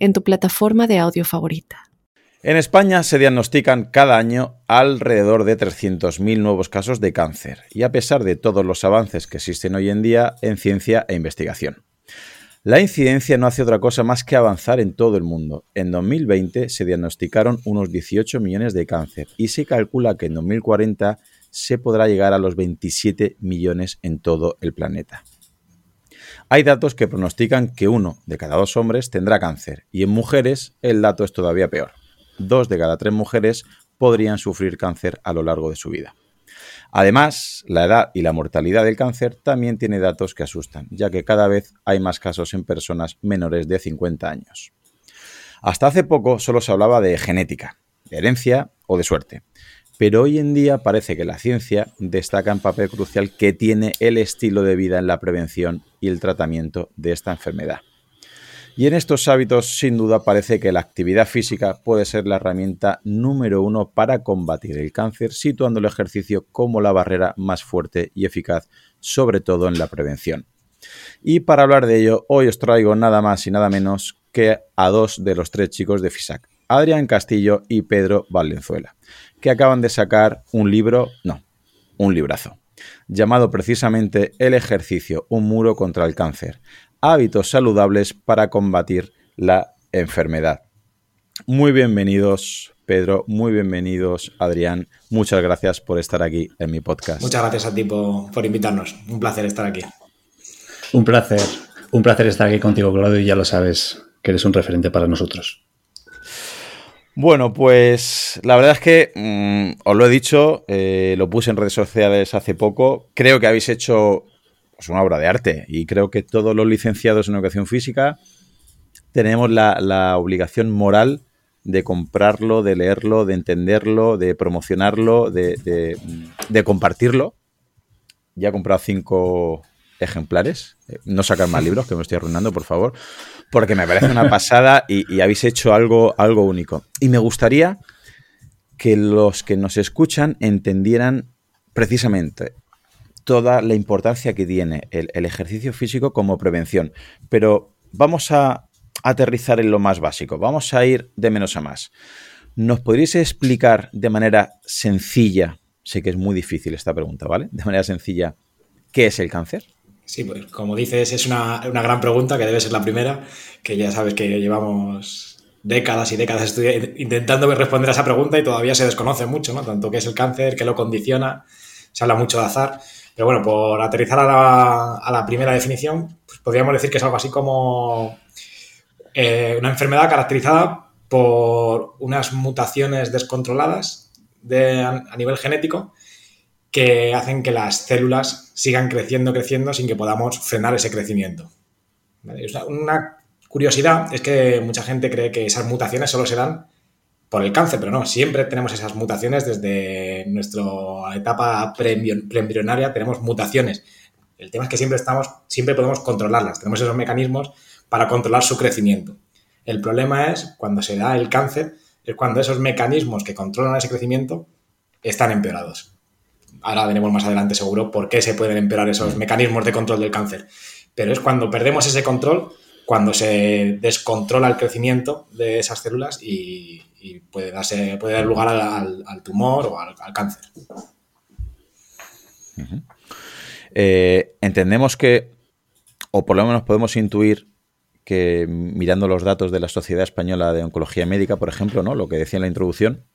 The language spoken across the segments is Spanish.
en tu plataforma de audio favorita. En España se diagnostican cada año alrededor de 300.000 nuevos casos de cáncer, y a pesar de todos los avances que existen hoy en día en ciencia e investigación. La incidencia no hace otra cosa más que avanzar en todo el mundo. En 2020 se diagnosticaron unos 18 millones de cáncer y se calcula que en 2040 se podrá llegar a los 27 millones en todo el planeta. Hay datos que pronostican que uno de cada dos hombres tendrá cáncer y en mujeres el dato es todavía peor. Dos de cada tres mujeres podrían sufrir cáncer a lo largo de su vida. Además, la edad y la mortalidad del cáncer también tiene datos que asustan, ya que cada vez hay más casos en personas menores de 50 años. Hasta hace poco solo se hablaba de genética, de herencia o de suerte, pero hoy en día parece que la ciencia destaca en papel crucial que tiene el estilo de vida en la prevención y el tratamiento de esta enfermedad. Y en estos hábitos, sin duda, parece que la actividad física puede ser la herramienta número uno para combatir el cáncer, situando el ejercicio como la barrera más fuerte y eficaz, sobre todo en la prevención. Y para hablar de ello, hoy os traigo nada más y nada menos que a dos de los tres chicos de FISAC, Adrián Castillo y Pedro Valenzuela, que acaban de sacar un libro, no, un librazo, llamado precisamente El ejercicio, un muro contra el cáncer, hábitos saludables para combatir la enfermedad. Muy bienvenidos, Pedro, muy bienvenidos, Adrián. Muchas gracias por estar aquí en mi podcast. Muchas gracias a ti por, invitarnos. Un placer estar aquí. Un placer, un placer estar aquí contigo, Claudio, y ya lo sabes, que eres un referente para nosotros. Bueno, pues la verdad es que mm, os lo he dicho, eh, lo puse en redes sociales hace poco. Creo que habéis hecho es una obra de arte. Y creo que todos los licenciados en educación física tenemos la, obligación moral de comprarlo, de leerlo, de entenderlo, de promocionarlo, de, compartirlo. Ya he comprado cinco ejemplares. Eh, no sacar más libros, que me estoy arruinando, por favor. Porque me parece una pasada y, habéis hecho algo, algo único. Y me gustaría que los que nos escuchan entendieran precisamente toda la importancia que tiene el, ejercicio físico como prevención. Pero vamos a aterrizar en lo más básico, vamos a ir de menos a más. ¿Nos podríais explicar de manera sencilla, sé que es muy difícil esta pregunta, ¿vale? De manera sencilla, ¿qué es el cáncer? Sí, pues como dices, es una, gran pregunta que debe ser la primera, que ya sabes que llevamos décadas y décadas intentando responder a esa pregunta y todavía se desconoce mucho, ¿no? Tanto qué es el cáncer, qué lo condiciona, se habla mucho de azar. Pero bueno, por aterrizar a la, primera definición, pues podríamos decir que es algo así como eh, una enfermedad caracterizada por unas mutaciones descontroladas a, nivel genético que hacen que las células sigan creciendo, creciendo sin que podamos frenar ese crecimiento. Una curiosidad es que mucha gente cree que esas mutaciones solo se dan por el cáncer, pero no, siempre tenemos esas mutaciones desde nuestra etapa preembrionaria, tenemos mutaciones. El tema es que siempre estamos, siempre podemos controlarlas, tenemos esos mecanismos para controlar su crecimiento. El problema es cuando se da el cáncer, es cuando esos mecanismos que controlan ese crecimiento están empeorados. Ahora veremos más adelante seguro por qué se pueden empeorar esos mecanismos de control del cáncer. Pero es cuando perdemos ese control, cuando se descontrola el crecimiento de esas células y, y puede, darse, puede dar lugar al, tumor o al, cáncer. Eh, entendemos que, o por lo menos podemos intuir que mirando los datos de la Sociedad Española de Oncología Médica, por ejemplo, ¿no? lo que decía en la introducción,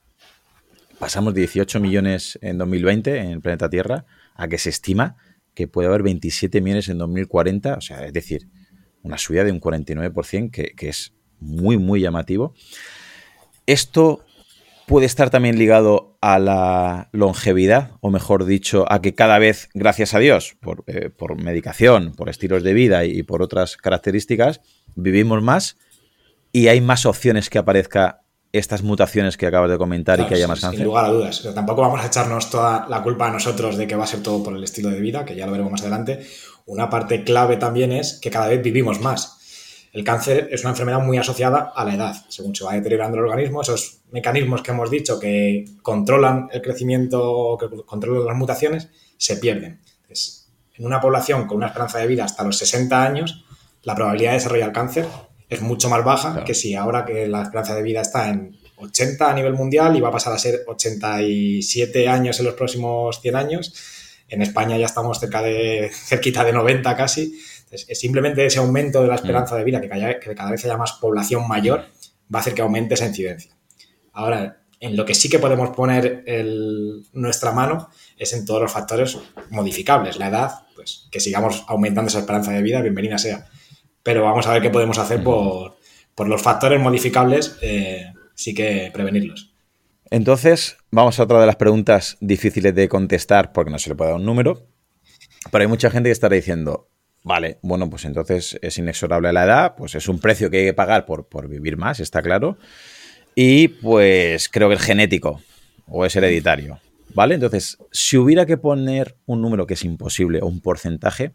pasamos 18 millones en 2020 en el planeta Tierra a que se estima que puede haber 27 millones en 2040, o sea, es decir, una subida de un 49%, que, es muy, muy llamativo. Esto puede estar también ligado a la longevidad, o mejor dicho, a que cada vez, gracias a Dios, por, eh, medicación, por estilos de vida y, por otras características, vivimos más y hay más opciones que aparezca estas mutaciones que acabas de comentar y que haya más cáncer. Sin lugar a dudas. Pero tampoco vamos a echarnos toda la culpa a nosotros de que va a ser todo por el estilo de vida, que ya lo veremos más adelante. Una parte clave también es que cada vez vivimos más. El cáncer es una enfermedad muy asociada a la edad. Según se va deteriorando el organismo, esos mecanismos que hemos dicho que controlan el crecimiento, que controlan las mutaciones, se pierden. en una población con una esperanza de vida hasta los 60 años, la probabilidad de desarrollar cáncer es mucho más baja que si ahora que la esperanza de vida está en 80 a nivel mundial y va a pasar a ser 87 años en los próximos 100 años. En España ya estamos cerca de cerquita de 90 casi. es simplemente ese aumento de la esperanza mm. de vida, que cada, que cada vez haya más población mayor, va a hacer que aumente esa incidencia. Ahora, en lo que sí que podemos poner nuestra mano es en todos los factores modificables. La edad, pues que sigamos aumentando esa esperanza de vida, bienvenida sea pero vamos a ver qué podemos hacer por, los factores modificables, eh, sí que prevenirlos. Entonces, vamos a otra de las preguntas difíciles de contestar porque no se le puede dar un número, pero hay mucha gente que estará diciendo, vale, bueno, pues entonces es inexorable la edad, pues es un precio que hay que pagar por, por vivir más, está claro, y pues creo que es genético o es hereditario, ¿vale? Entonces, si hubiera que poner un número que es imposible o un porcentaje,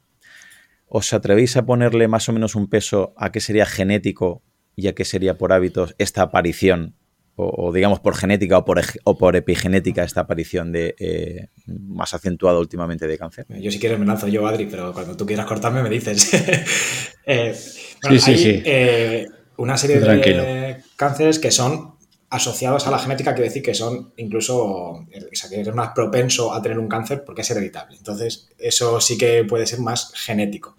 ¿Os atrevéis a ponerle más o menos un peso a qué sería genético y a qué sería por hábitos esta aparición, o, digamos por genética o por, o por, epigenética esta aparición de eh, más acentuado últimamente de cáncer? Yo si quieres me lanzo yo, Adri, pero cuando tú quieras cortarme me dices. Eh, sí, sí, sí. Eh, una serie de cánceres que son asociados a la genética, quiere decir que son incluso, o sea, que eres más propenso a tener un cáncer porque es hereditable. Entonces, eso sí que puede ser más genético.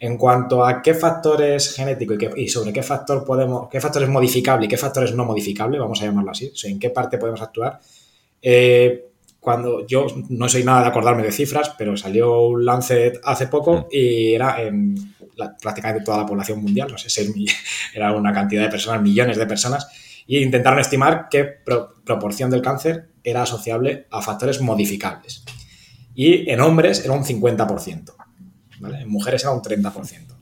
En cuanto a qué factores genéticos y, y, sobre qué factor podemos, qué factores modificables y qué factores no modificables, vamos a llamarlo así, o sea, en qué parte podemos actuar. Eh, cuando yo no soy nada de acordarme de cifras, pero salió un Lancet hace poco mm. y era en prácticamente toda la población mundial, no sé, era una cantidad de personas, millones de personas, y intentaron estimar qué proporción del cáncer era asociable a factores modificables. Y en hombres era un 50%. En mujeres era un 30%.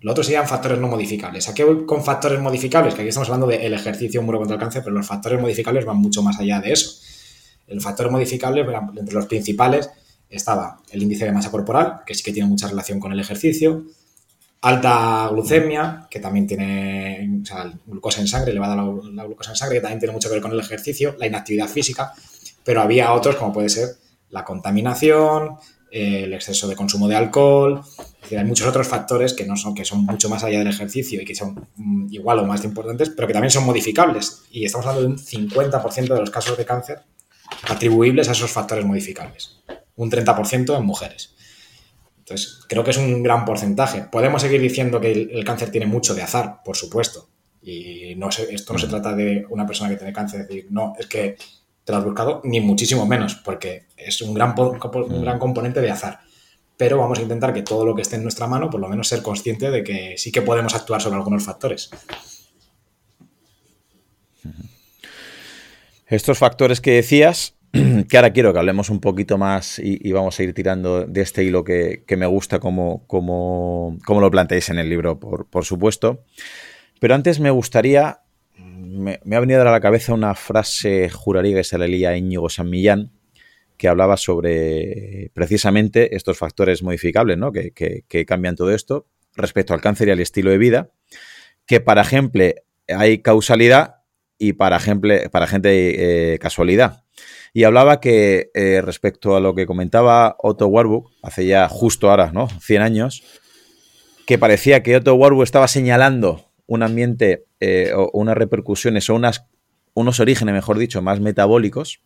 Lo otro serían factores no modificables. ¿A qué voy con factores modificables? Que aquí estamos hablando del ejercicio muro contra el cáncer, pero los factores modificables van mucho más allá de eso. El factor modificable, entre los principales, estaba el índice de masa corporal, que sí que tiene mucha relación con el ejercicio, alta glucemia, que también tiene, glucosa en sangre, elevada la, la glucosa en sangre, que también tiene mucho que ver con el ejercicio, la inactividad física, pero había otros como puede ser la contaminación, el exceso de consumo de alcohol. hay muchos otros factores que, no son, que son mucho más allá del ejercicio y que son mm, igual o más importantes, pero que también son modificables. Y estamos hablando de un 50% de los casos de cáncer atribuibles a esos factores modificables. Un 30% en mujeres. Entonces, creo que es un gran porcentaje. Podemos seguir diciendo que el, cáncer tiene mucho de azar, por supuesto. Y no esto no se trata de una persona que tiene cáncer, decir, no, es que te lo has buscado, ni muchísimo menos, porque es un gran, un gran componente de azar. Pero vamos a intentar que todo lo que esté en nuestra mano, por lo menos ser consciente de que sí que podemos actuar sobre algunos factores. Estos factores que decías, que ahora quiero que hablemos un poquito más y, vamos a ir tirando de este hilo que, me gusta como, como, como, lo planteáis en el libro, por, por supuesto. Pero antes me gustaría me, ha venido a la cabeza una frase, juraría que se le leía Íñigo San Millán, que hablaba sobre precisamente estos factores modificables ¿no? que, cambian todo esto respecto al cáncer y al estilo de vida, que para ejemplo hay causalidad y para ejemplo para gente eh, casualidad. Y hablaba que eh, respecto a lo que comentaba Otto Warburg, hace ya justo ahora, ¿no? 100 años, que parecía que Otto Warburg estaba señalando un ambiente eh, o unas repercusiones o unas, unos orígenes, mejor dicho, más metabólicos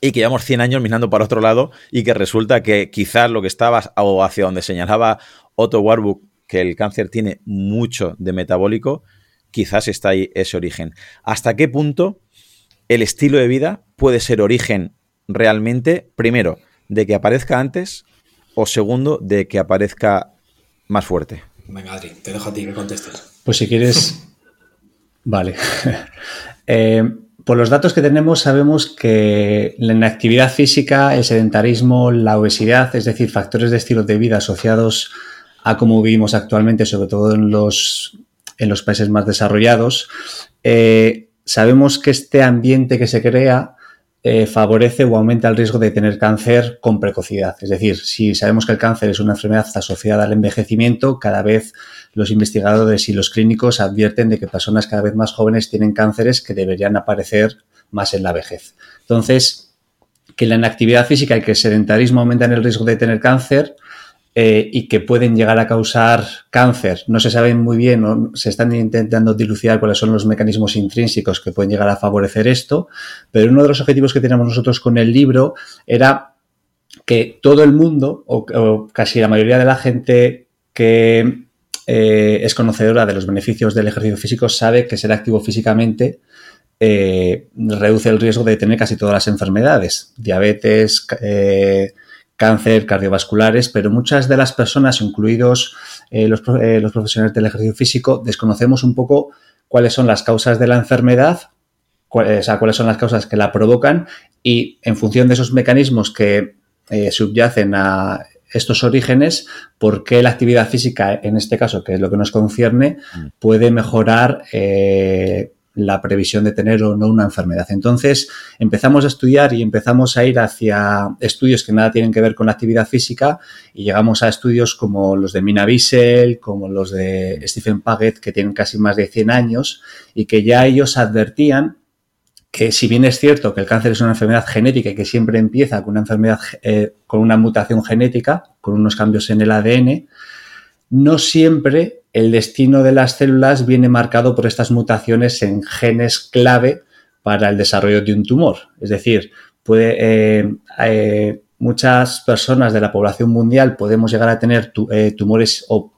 y que llevamos 100 años mirando para otro lado y que resulta que quizás lo que estaba o hacia donde señalaba Otto Warburg, que el cáncer tiene mucho de metabólico, quizás está ahí ese origen. ¿Hasta qué punto el estilo de vida puede ser origen realmente, primero, de que aparezca antes o segundo, de que aparezca más fuerte? Venga, Adri, te dejo a ti que contestes. Pues si quieres. vale. Eh, por los datos que tenemos, sabemos que la inactividad física, el sedentarismo, la obesidad, es decir, factores de estilo de vida asociados a cómo vivimos actualmente, sobre todo en los, en los países más desarrollados, eh, sabemos que este ambiente que se crea eh, favorece o aumenta el riesgo de tener cáncer con precocidad. Es decir, si sabemos que el cáncer es una enfermedad asociada al envejecimiento, cada vez los investigadores y los clínicos advierten de que personas cada vez más jóvenes tienen cánceres que deberían aparecer más en la vejez. Entonces, que la inactividad física y que el sedentarismo aumentan el riesgo de tener cáncer, eh, y que pueden llegar a causar cáncer. No se sabe muy bien, o se están intentando dilucidar cuáles son los mecanismos intrínsecos que pueden llegar a favorecer esto, pero uno de los objetivos que teníamos nosotros con el libro era que todo el mundo, o, casi la mayoría de la gente que eh, es conocedora de los beneficios del ejercicio físico, sabe que ser activo físicamente eh, reduce el riesgo de tener casi todas las enfermedades, diabetes, cáncer, cardiovasculares, pero muchas de las personas, incluidos eh, los, eh, los, profesionales del ejercicio físico, desconocemos un poco cuáles son las causas de la enfermedad, cuáles, cuáles son las causas que la provocan y en función de esos mecanismos que eh, subyacen a estos orígenes, por qué la actividad física, en este caso, que es lo que nos concierne, mm. puede mejorar la previsión de tener o no una enfermedad. Entonces empezamos a estudiar y empezamos a ir hacia estudios que nada tienen que ver con la actividad física y llegamos a estudios como los de Mina Wiesel, como los de Stephen Paget, que tienen casi más de 100 años y que ya ellos advertían que si bien es cierto que el cáncer es una enfermedad genética y que siempre empieza con una enfermedad eh, con una mutación genética, con unos cambios en el ADN, no siempre el destino de las células viene marcado por estas mutaciones en genes clave para el desarrollo de un tumor. Es decir, eh, eh, muchas personas de la población mundial podemos llegar a tener eh, tumores o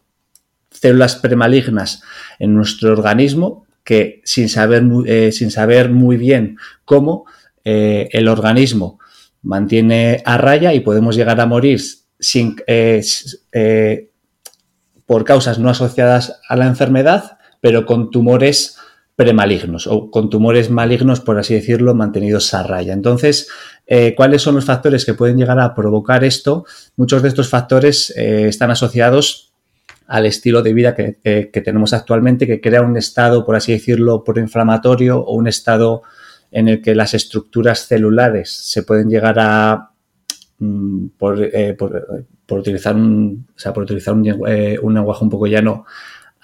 células premalignas en nuestro organismo que sin saber, sin saber muy bien cómo el organismo mantiene a raya y podemos llegar a morir sin, por causas no asociadas a la enfermedad, pero con tumores premalignos o con tumores malignos, por así decirlo, mantenidos a raya. Entonces, eh, ¿cuáles son los factores que pueden llegar a provocar esto? Muchos de estos factores eh, están asociados al estilo de vida que, tenemos actualmente, que crea un estado, por así decirlo, proinflamatorio o un estado en el que las estructuras celulares se pueden llegar a, mm, eh, por, por utilizar un, o sea, por utilizar eh, un, lenguaje un poco llano,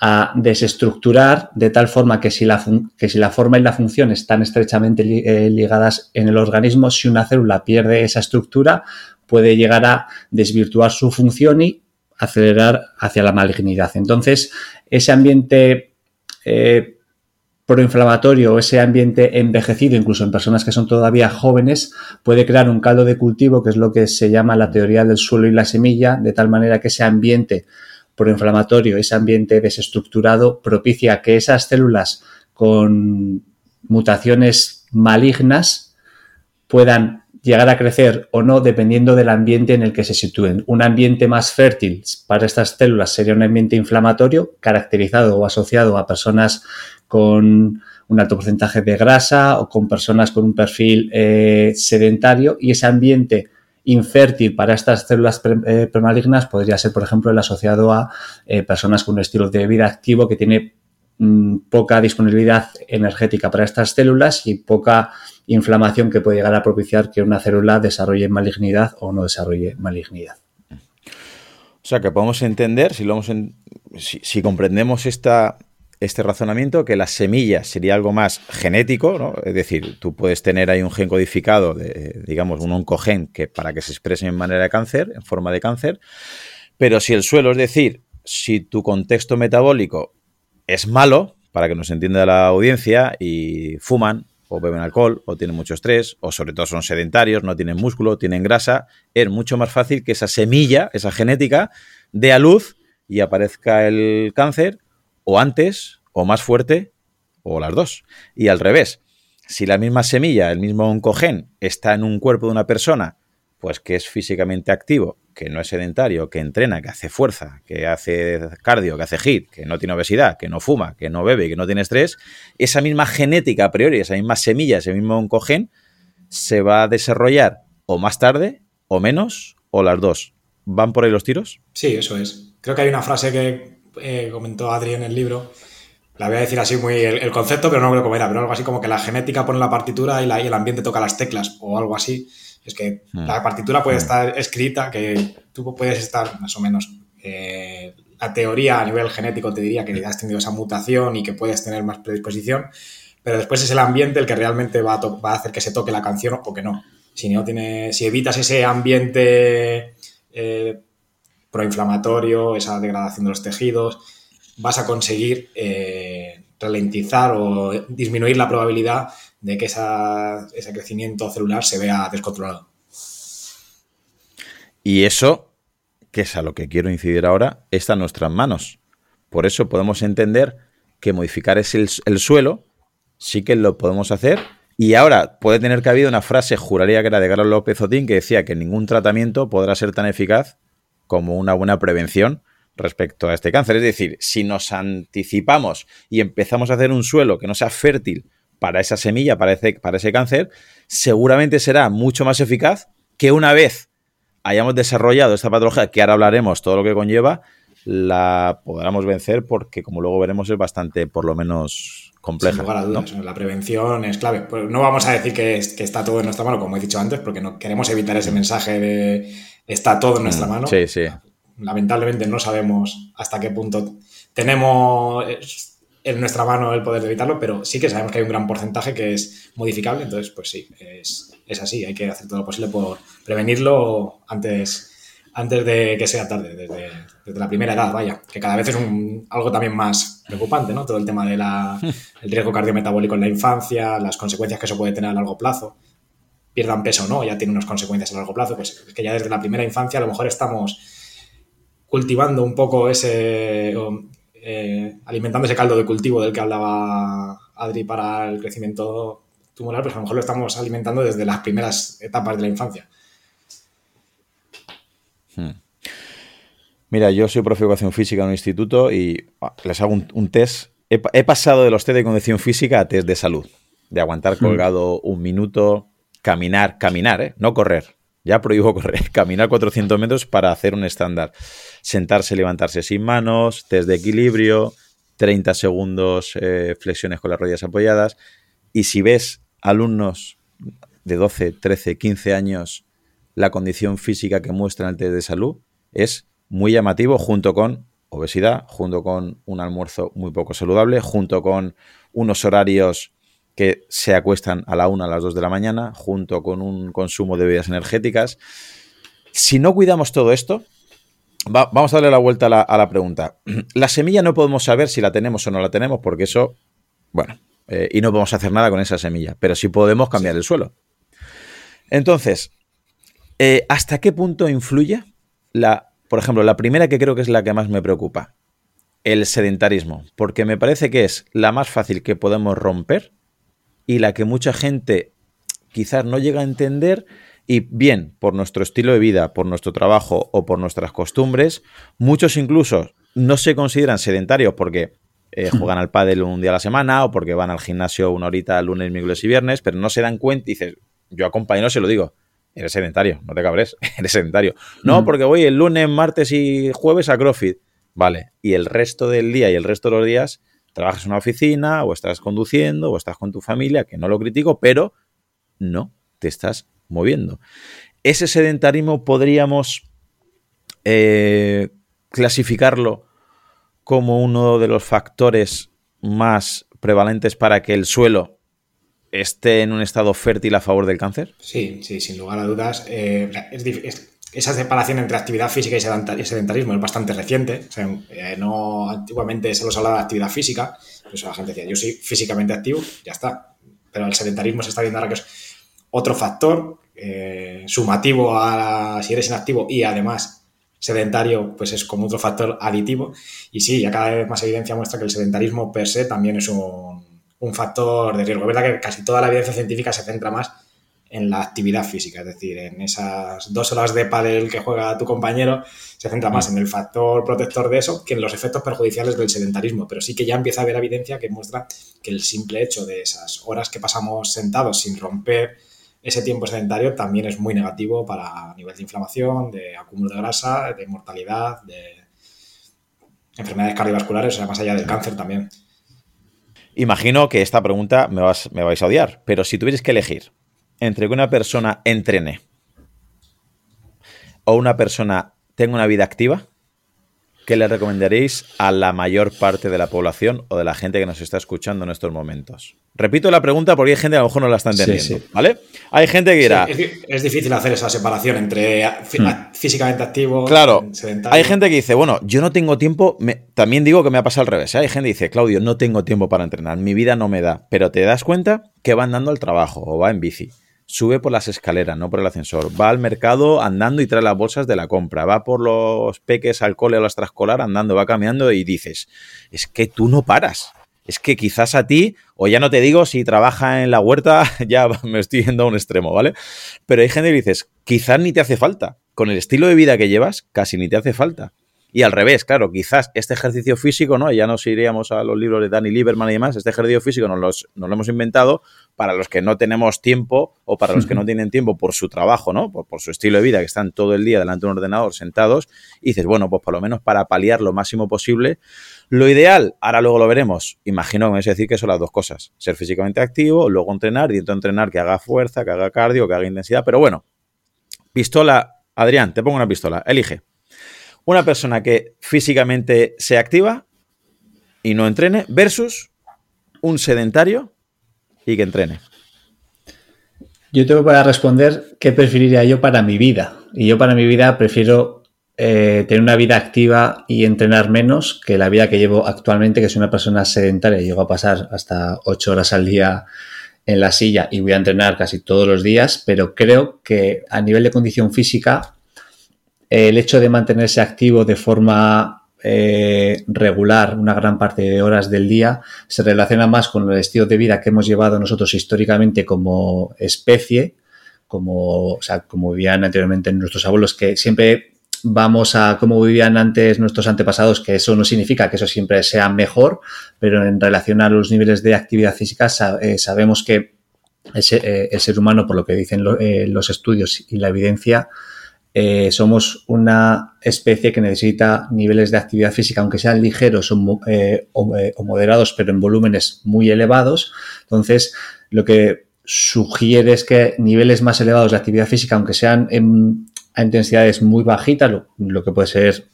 a desestructurar de tal forma que si, la que si la forma y la función están estrechamente eh, ligadas en el organismo, si una célula pierde esa estructura, puede llegar a desvirtuar su función y acelerar hacia la malignidad. Entonces, ese ambiente eh, proinflamatorio ese ambiente envejecido, incluso en personas que son todavía jóvenes, puede crear un caldo de cultivo, que es lo que se llama la teoría del suelo y la semilla, de tal manera que ese ambiente proinflamatorio, ese ambiente desestructurado, propicia que esas células con mutaciones malignas puedan llegar a crecer o no dependiendo del ambiente en el que se sitúen. Un ambiente más fértil para estas células sería un ambiente inflamatorio caracterizado o asociado a personas con un alto porcentaje de grasa o con personas con un perfil eh, sedentario y ese ambiente infértil para estas células eh, premalignas podría ser, por ejemplo, el asociado a eh, personas con un estilo de vida activo que tiene mm, poca disponibilidad energética para estas células y poca inflamación que puede llegar a propiciar que una célula desarrolle malignidad o no desarrolle malignidad. O sea que podemos entender, si, lo si comprendemos esta, este razonamiento que la semilla sería algo más genético, ¿no? Es decir, tú puedes tener ahí un gen codificado, de, digamos, un oncogen que para que se exprese en manera de cáncer, en forma de cáncer, pero si el suelo, es decir, si tu contexto metabólico es malo, para que nos entienda la audiencia, y fuman, o beben alcohol, o tienen mucho estrés, o sobre todo son sedentarios, no tienen músculo, tienen grasa, es mucho más fácil que esa semilla, esa genética, dé a luz y aparezca el cáncer o antes, o más fuerte, o las dos. Y al revés, si la misma semilla, el mismo oncogen, está en un cuerpo de una persona, pues que es físicamente activo, que no es sedentario, que entrena, que hace fuerza, que hace cardio, que hace hit, que no tiene obesidad, que no fuma, que no bebe, que no tiene estrés, esa misma genética a priori, esa misma semilla, ese mismo oncogen, se va a desarrollar o más tarde, o menos, o las dos. ¿Van por ahí los tiros? Sí, eso es. Creo que hay una frase que eh, comentó Adri en el libro, la voy a decir así muy el, concepto, pero no creo cómo era, pero algo así como que la genética pone la partitura y el ambiente toca las teclas o algo así. Es que hmm. la partitura puede hmm. estar escrita, que tú puedes estar más o menos. Eh, la teoría a nivel genético te diría que has tenido esa mutación y que puedes tener más predisposición, pero después es el ambiente el que realmente va a, va a hacer que se toque la canción o que no. Si, no tiene, si evitas ese ambiente eh, proinflamatorio, esa degradación de los tejidos, vas a conseguir eh, ralentizar o disminuir la probabilidad de que ese crecimiento celular se vea descontrolado. Y eso, que es a lo que quiero incidir ahora, está en nuestras manos. Por eso podemos entender que modificar es el, suelo, sí que lo podemos hacer. Y ahora puede tener que haber una frase, juraría que era de Carlos López Otín, que decía que ningún tratamiento podrá ser tan eficaz como una buena prevención respecto a este cáncer. Es decir, si nos anticipamos y empezamos a hacer un suelo que no sea fértil para esa semilla, para ese, para ese cáncer, seguramente será mucho más eficaz que una vez hayamos desarrollado esta patología, que ahora hablaremos todo lo que conlleva, la podamos vencer porque, como luego veremos, es bastante, por lo menos, compleja. Sin lugar a dudas, la prevención es clave. Pues no vamos a decir que, que, está todo en nuestra mano, como he dicho antes, porque no queremos evitar ese mensaje de está todo en nuestra mm, mano. Sí, sí lamentablemente no sabemos hasta qué punto tenemos en nuestra mano el poder de evitarlo, pero sí que sabemos que hay un gran porcentaje que es modificable, entonces pues sí, es, así, hay que hacer todo lo posible por prevenirlo antes, antes de que sea tarde, desde, la primera edad, vaya, que cada vez es un, algo también más preocupante, ¿no? Todo el tema del riesgo cardiometabólico en la infancia, las consecuencias que eso puede tener a largo plazo, pierdan peso o no, ya tiene unas consecuencias a largo plazo, pues es que ya desde la primera infancia a lo mejor estamos cultivando un poco ese, eh, alimentando ese caldo de cultivo del que hablaba Adri para el crecimiento tumoral, pues a lo mejor lo estamos alimentando desde las primeras etapas de la infancia. Hmm. Mira, yo soy profe de educación física en un instituto y ah, les hago un, test. He, pasado de los test de condición física a test de salud, de aguantar hmm. colgado un minuto, caminar, caminar, ¿eh? no correr, ya prohíbo correr, caminar 400 metros para hacer un estándar. Sentarse, levantarse sin manos, test de equilibrio, 30 segundos eh, flexiones con las rodillas apoyadas. Y si ves alumnos de 12, 13, 15 años, la condición física que muestran el test de salud es muy llamativo junto con obesidad, junto con un almuerzo muy poco saludable, junto con unos horarios que se acuestan a la una, a las dos de la mañana, junto con un consumo de bebidas energéticas. Si no cuidamos todo esto, vamos a darle la vuelta a la, pregunta. La semilla no podemos saber si la tenemos o no la tenemos, porque eso, bueno, eh, y no podemos hacer nada con esa semilla, pero sí podemos cambiar el suelo. Entonces, eh, ¿hasta qué punto influye la, por ejemplo, la primera que creo que es la que más me preocupa, el sedentarismo? Porque me parece que es la más fácil que podemos romper y la que mucha gente quizás no llega a entender y bien por nuestro estilo de vida, por nuestro trabajo o por nuestras costumbres, muchos incluso no se consideran sedentarios porque eh, juegan al pádel un día a la semana o porque van al gimnasio una horita lunes, miércoles y viernes, pero no se dan cuenta y dices, yo a compañeros se lo digo, eres sedentario, no te cabres, eres sedentario. No, porque voy el lunes, martes y jueves a CrossFit. Vale, y el resto del día y el resto de los días trabajas en una oficina o estás conduciendo o estás con tu familia, que no lo critico, pero no te estás moviendo. Ese sedentarismo podríamos eh, clasificarlo como uno de los factores más prevalentes para que el suelo esté en un estado fértil a favor del cáncer? Sí, sí, sin lugar a dudas. Eh, es, esa separación entre actividad física y sedentarismo es bastante reciente. Eh, no, antiguamente se los hablaba de actividad física, pues la gente decía, yo soy físicamente activo, ya está. Pero el sedentarismo se está viendo ahora que es otro factor eh, sumativo a si eres inactivo y además sedentario, pues es como otro factor aditivo. Y sí, ya cada vez más evidencia muestra que el sedentarismo per se también es un, un factor de riesgo. Es verdad que casi toda la evidencia científica se centra más en la actividad física, es decir, en esas dos horas de pádel que juega tu compañero, se centra más en el factor protector de eso que en los efectos perjudiciales del sedentarismo, pero sí que ya empieza a haber evidencia que muestra que el simple hecho de esas horas que pasamos sentados sin romper ese tiempo sedentario también es muy negativo para nivel de inflamación, de acúmulo de grasa, de mortalidad, de enfermedades cardiovasculares, o sea, más allá del cáncer también. Imagino que esta pregunta me, me vais a odiar, pero si tuvierais que elegir entre que una persona entrene o una persona tenga una vida activa, ¿qué le recomendaréis a la mayor parte de la población o de la gente que nos está escuchando en estos momentos? Repito la pregunta porque hay gente que a lo mejor no la está entendiendo, ¿vale? Hay gente que dirá... es, difícil hacer esa separación entre hmm. físicamente activo claro, Hay gente que dice, bueno, yo no tengo tiempo, también digo que me ha pasado al revés. ¿eh? Hay gente que dice, Claudio, no tengo tiempo para entrenar, mi vida no me da, pero te das cuenta que va andando al trabajo o va en bici sube por las escaleras, no por el ascensor. Va al mercado andando y trae las bolsas de la compra. Va por los peques al cole o las trascolar andando, va caminando y dices, es que tú no paras. Es que quizás a ti, o ya no te digo si trabaja en la huerta, ya me estoy yendo a un extremo, ¿vale? Pero hay gente que dices, quizás ni te hace falta. Con el estilo de vida que llevas, casi ni te hace falta. Y al revés, claro, quizás este ejercicio físico, ¿no? Ya nos iríamos a los libros de Danny Lieberman y demás, este ejercicio físico nos, lo hemos inventado para los que no tenemos tiempo o para los que no tienen tiempo por su trabajo, ¿no? Por, su estilo de vida, que están todo el día delante de un ordenador sentados, y dices, bueno, pues por lo menos para paliar lo máximo posible. Lo ideal, ahora luego lo veremos, imagino que me vais a decir que son las dos cosas, ser físicamente activo, luego entrenar, y entonces entrenar que haga fuerza, que haga cardio, que haga intensidad, pero bueno, pistola, Adrián, te pongo una pistola, elige una persona que físicamente se activa y no entrene versus un sedentario y que entrene. Yo tengo para responder qué preferiría yo para mi vida. Y yo para mi vida prefiero eh, tener una vida activa y entrenar menos que la vida que llevo actualmente, que soy una persona sedentaria. Llego a pasar hasta ocho horas al día en la silla y voy a entrenar casi todos los días, pero creo que a nivel de condición física el hecho de mantenerse activo de forma eh, regular una gran parte de horas del día se relaciona más con el estilo de vida que hemos llevado nosotros históricamente como especie, como, o sea, como vivían anteriormente nuestros abuelos, que siempre vamos a cómo vivían antes nuestros antepasados, que eso no significa que eso siempre sea mejor, pero en relación a los niveles de actividad física eh, sabemos que eh, el ser humano, por lo que dicen los estudios y la evidencia, eh, somos una especie que necesita niveles de actividad física, aunque sean ligeros o, eh, eh, moderados, pero en volúmenes muy elevados. Entonces, lo que sugiere es que niveles más elevados de actividad física, aunque sean en, a intensidades muy bajitas, lo, que puede ser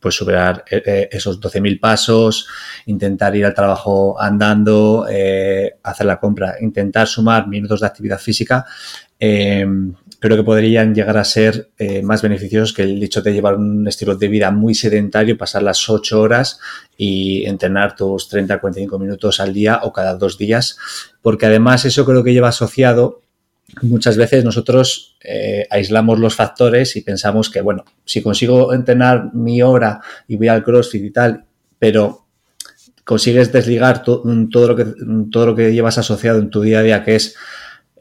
pues superar esos 12.000 pasos, intentar ir al trabajo andando, hacer la compra, intentar sumar minutos de actividad física, creo que podrían llegar a ser eh, más beneficiosos que el hecho de llevar un estilo de vida muy sedentario, pasar las 8 horas y entrenar tus 30 45 minutos al día o cada dos días, porque además eso creo que lleva asociado muchas veces nosotros eh, aislamos los factores y pensamos que, bueno, si consigo entrenar mi hora y voy al CrossFit y tal, pero consigues desligar todo, lo que, todo lo que llevas asociado en tu día a día, que es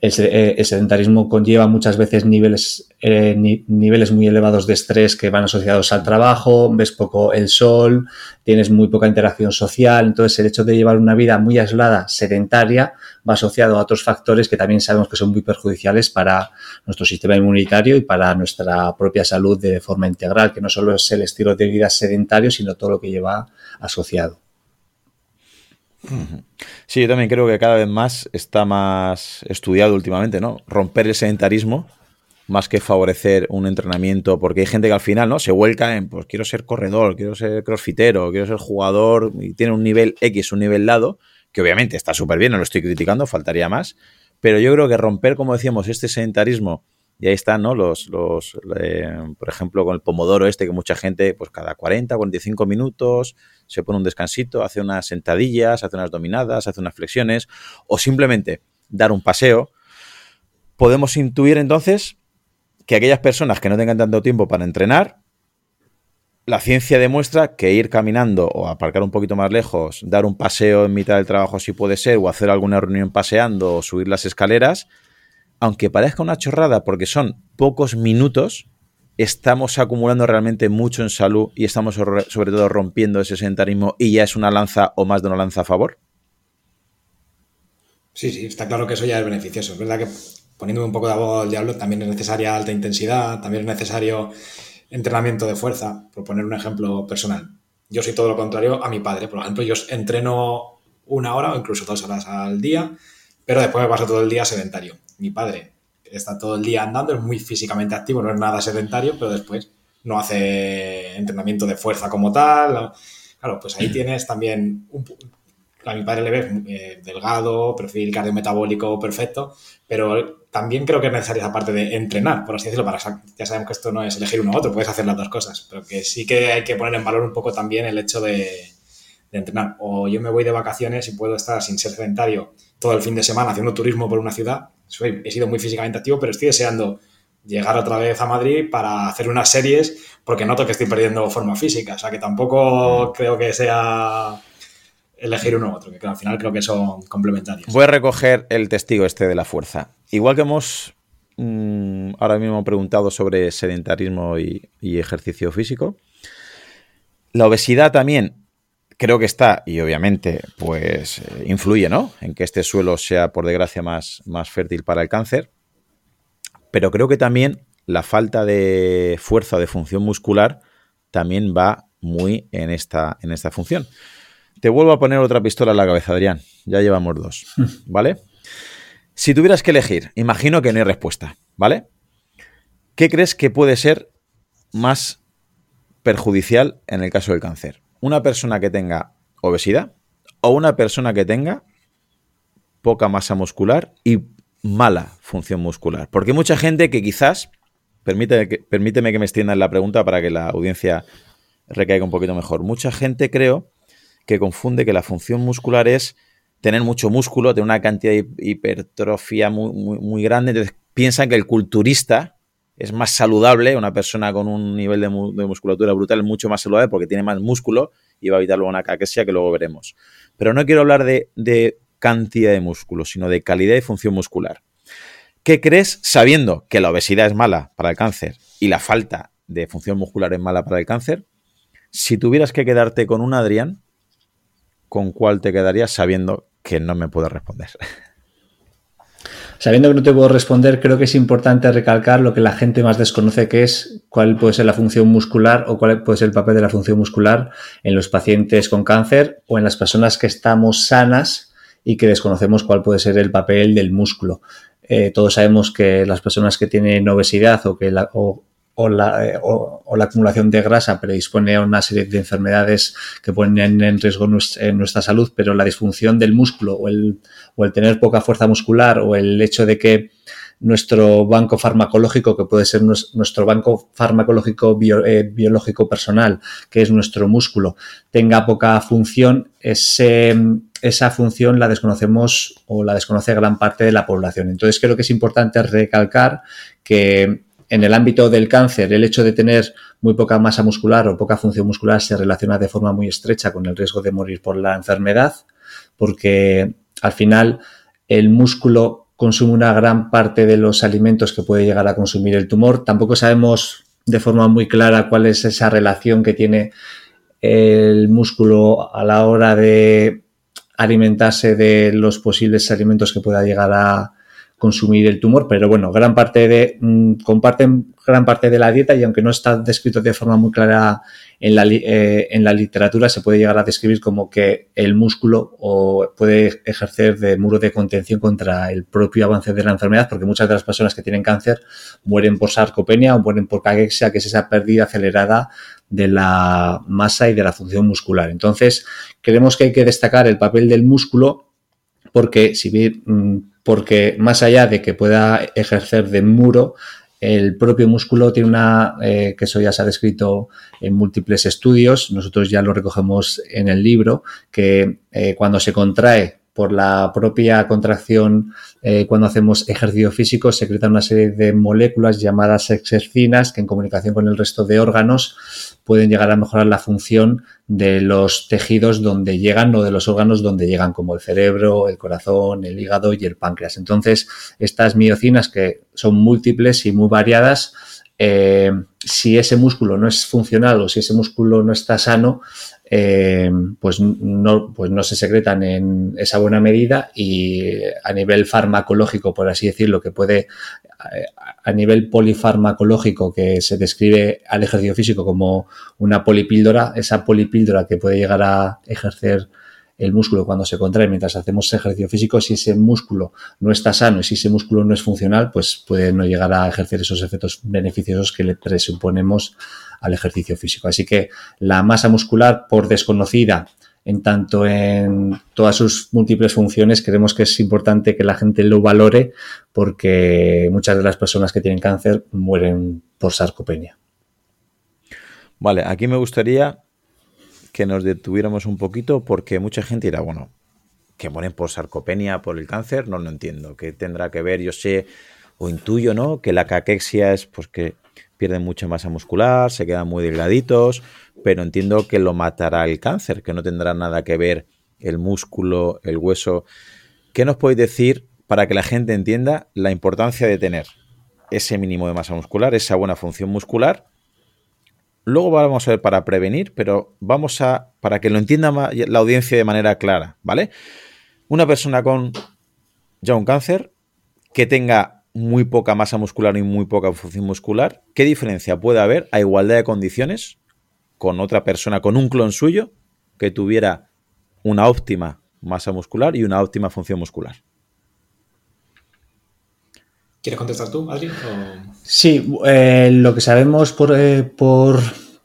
el, sedentarismo conlleva muchas veces niveles, eh, niveles muy elevados de estrés que van asociados al trabajo, ves poco el sol, tienes muy poca interacción social, entonces el hecho de llevar una vida muy aislada, sedentaria, va asociado a otros factores que también sabemos que son muy perjudiciales para nuestro sistema inmunitario y para nuestra propia salud de forma integral, que no solo es el estilo de vida sedentario, sino todo lo que lleva asociado. Sí, yo también creo que cada vez más está más estudiado últimamente, ¿no? Romper el sedentarismo más que favorecer un entrenamiento, porque hay gente que al final, ¿no? Se vuelca en, pues quiero ser corredor, quiero ser crossfitero, quiero ser jugador y tiene un nivel X, un nivel dado, que obviamente está súper bien, no lo estoy criticando, faltaría más, pero yo creo que romper, como decíamos, este sedentarismo y ahí están, ¿no? Los, los eh, por ejemplo, con el pomodoro este, que mucha gente, pues cada 40, 45 minutos, se pone un descansito, hace unas sentadillas, hace unas dominadas, hace unas flexiones, o simplemente dar un paseo. Podemos intuir entonces que aquellas personas que no tengan tanto tiempo para entrenar, la ciencia demuestra que ir caminando o aparcar un poquito más lejos, dar un paseo en mitad del trabajo si puede ser, o hacer alguna reunión paseando o subir las escaleras, aunque parezca una chorrada porque son pocos minutos, estamos acumulando realmente mucho en salud y estamos sobre todo rompiendo ese sedentarismo y ya es una lanza o más de una lanza a favor? Sí, sí, está claro que eso ya es beneficioso. Es verdad que poniéndome un poco de abogado del diablo, también es necesaria alta intensidad, también es necesario entrenamiento de fuerza, por poner un ejemplo personal. Yo soy todo lo contrario a mi padre. Por ejemplo, yo entreno una hora o incluso dos horas al día, pero después me paso todo el día sedentario. Mi padre está todo el día andando, es muy físicamente activo, no es nada sedentario, pero después no hace entrenamiento de fuerza como tal. Claro, pues ahí tienes también a mi padre le ves eh, delgado, perfil cardiometabólico perfecto, pero también creo que es necesaria esa parte de entrenar, por así decirlo, para ya sabemos que esto no es elegir uno u otro, puedes hacer las dos cosas, pero que sí que hay que poner en valor un poco también el hecho de entrenar. O yo me voy de vacaciones y puedo estar sin ser sedentario todo el fin de semana haciendo turismo por una ciudad. Soy, he sido muy físicamente activo, pero estoy deseando llegar otra vez a Madrid para hacer unas series porque noto que estoy perdiendo forma física. O sea que tampoco creo que sea elegir uno u otro, que al final creo que son complementarios. Voy a recoger el testigo este de la fuerza. Igual que hemos mm, ahora mismo preguntado sobre sedentarismo y, ejercicio físico, la obesidad también creo que está, y obviamente, pues eh, influye, ¿no? En que este suelo sea, por desgracia, más, más fértil para el cáncer. Pero creo que también la falta de fuerza de función muscular también va muy en esta, en esta función. Te vuelvo a poner otra pistola en la cabeza, Adrián. Ya llevamos dos, ¿vale? Si tuvieras que elegir, imagino que no hay respuesta, ¿vale? ¿Qué crees que puede ser más perjudicial en el caso del cáncer? ¿Una persona que tenga obesidad o una persona que tenga poca masa muscular y mala función muscular? Porque hay mucha gente que quizás, permíteme que, permíteme que me extienda en la pregunta para que la audiencia recaiga un poquito mejor. Mucha gente creo que confunde que la función muscular es tener mucho músculo, tener una cantidad de hipertrofia muy, muy, grande. Entonces piensan que el culturista es más saludable, una persona con un nivel de, musculatura brutal es mucho más saludable porque tiene más músculo y va a evitar luego una caquesia que luego veremos. Pero no quiero hablar de, de cantidad de músculo, sino de calidad y función muscular. ¿Qué crees sabiendo que la obesidad es mala para el cáncer y la falta de función muscular es mala para el cáncer? Si tuvieras que quedarte con un Adrián, ¿con cuál te quedarías sabiendo que no me puedo responder? Sabiendo que no te puedo responder, creo que es importante recalcar lo que la gente más desconoce, que es cuál puede ser la función muscular o cuál puede ser el papel de la función muscular en los pacientes con cáncer o en las personas que estamos sanas y que desconocemos cuál puede ser el papel del músculo. Eh, todos sabemos que las personas que tienen obesidad o que la, la, eh, o, la, acumulación de grasa predispone a una serie de enfermedades que ponen en riesgo nuestra, salud, pero la disfunción del músculo o el, o el tener poca fuerza muscular o el hecho de que nuestro banco farmacológico, que puede ser nuestro banco farmacológico eh, biológico personal, que es nuestro músculo, tenga poca función, ese, esa función la desconocemos o la desconoce gran parte de la población. Entonces creo que es importante recalcar que en el ámbito del cáncer, el hecho de tener muy poca masa muscular o poca función muscular se relaciona de forma muy estrecha con el riesgo de morir por la enfermedad, porque al final el músculo consume una gran parte de los alimentos que puede llegar a consumir el tumor. Tampoco sabemos de forma muy clara cuál es esa relación que tiene el músculo a la hora de alimentarse de los posibles alimentos que pueda llegar a, consumir el tumor, pero bueno, gran parte de, mm, comparten gran parte de la dieta y aunque no está descrito de forma muy clara en la, eh, en la literatura, se puede llegar a describir como que el músculo o puede ejercer de muro de contención contra el propio avance de la enfermedad, porque muchas de las personas que tienen cáncer mueren por sarcopenia o mueren por caquexia, que es esa pérdida acelerada de la masa y de la función muscular. Entonces, creemos que hay que destacar el papel del músculo porque si bien mm, porque más allá de que pueda ejercer de muro, el propio músculo tiene una, eh, que eso ya se ha descrito en múltiples estudios, nosotros ya lo recogemos en el libro, que eh, cuando se contrae por la propia contracción eh, cuando hacemos ejercicio físico secretan una serie de moléculas llamadas exercinas que en comunicación con el resto de órganos pueden llegar a mejorar la función de los tejidos donde llegan o de los órganos donde llegan como el cerebro, el corazón, el hígado y el páncreas. Entonces, estas miocinas que son múltiples y muy variadas, eh, si ese músculo no es funcional o si ese músculo no está sano, eh, pues, no, pues no se secretan en esa buena medida y a nivel farmacológico, por así decirlo, que puede, a nivel polifarmacológico que se describe al ejercicio físico como una polipíldora, esa polipíldora que puede llegar a ejercer el músculo cuando se contrae mientras hacemos ejercicio físico, si ese músculo no está sano y si ese músculo no es funcional, pues puede no llegar a ejercer esos efectos beneficiosos que le presuponemos al ejercicio físico. Así que la masa muscular, por desconocida, en tanto en todas sus múltiples funciones, creemos que es importante que la gente lo valore porque muchas de las personas que tienen cáncer mueren por sarcopenia. Vale, aquí me gustaría que nos detuviéramos un poquito porque mucha gente dirá, bueno, que mueren por sarcopenia, por el cáncer, no lo entiendo. ¿Qué tendrá que ver? Yo sé o intuyo, ¿no? Que la caquexia es pues que pierden mucha masa muscular, se quedan muy delgaditos, pero entiendo que lo matará el cáncer, que no tendrá nada que ver el músculo, el hueso. ¿Qué nos podéis decir para que la gente entienda la importancia de tener ese mínimo de masa muscular, esa buena función muscular? Luego vamos a ver para prevenir, pero vamos a, para que lo entienda la audiencia de manera clara, ¿vale? Una persona con ya un cáncer que tenga muy poca masa muscular y muy poca función muscular, ¿qué diferencia puede haber a igualdad de condiciones con otra persona, con un clon suyo, que tuviera una óptima masa muscular y una óptima función muscular? ¿Quieres contestar tú, Adri? Sí, eh, lo que sabemos por, eh, por,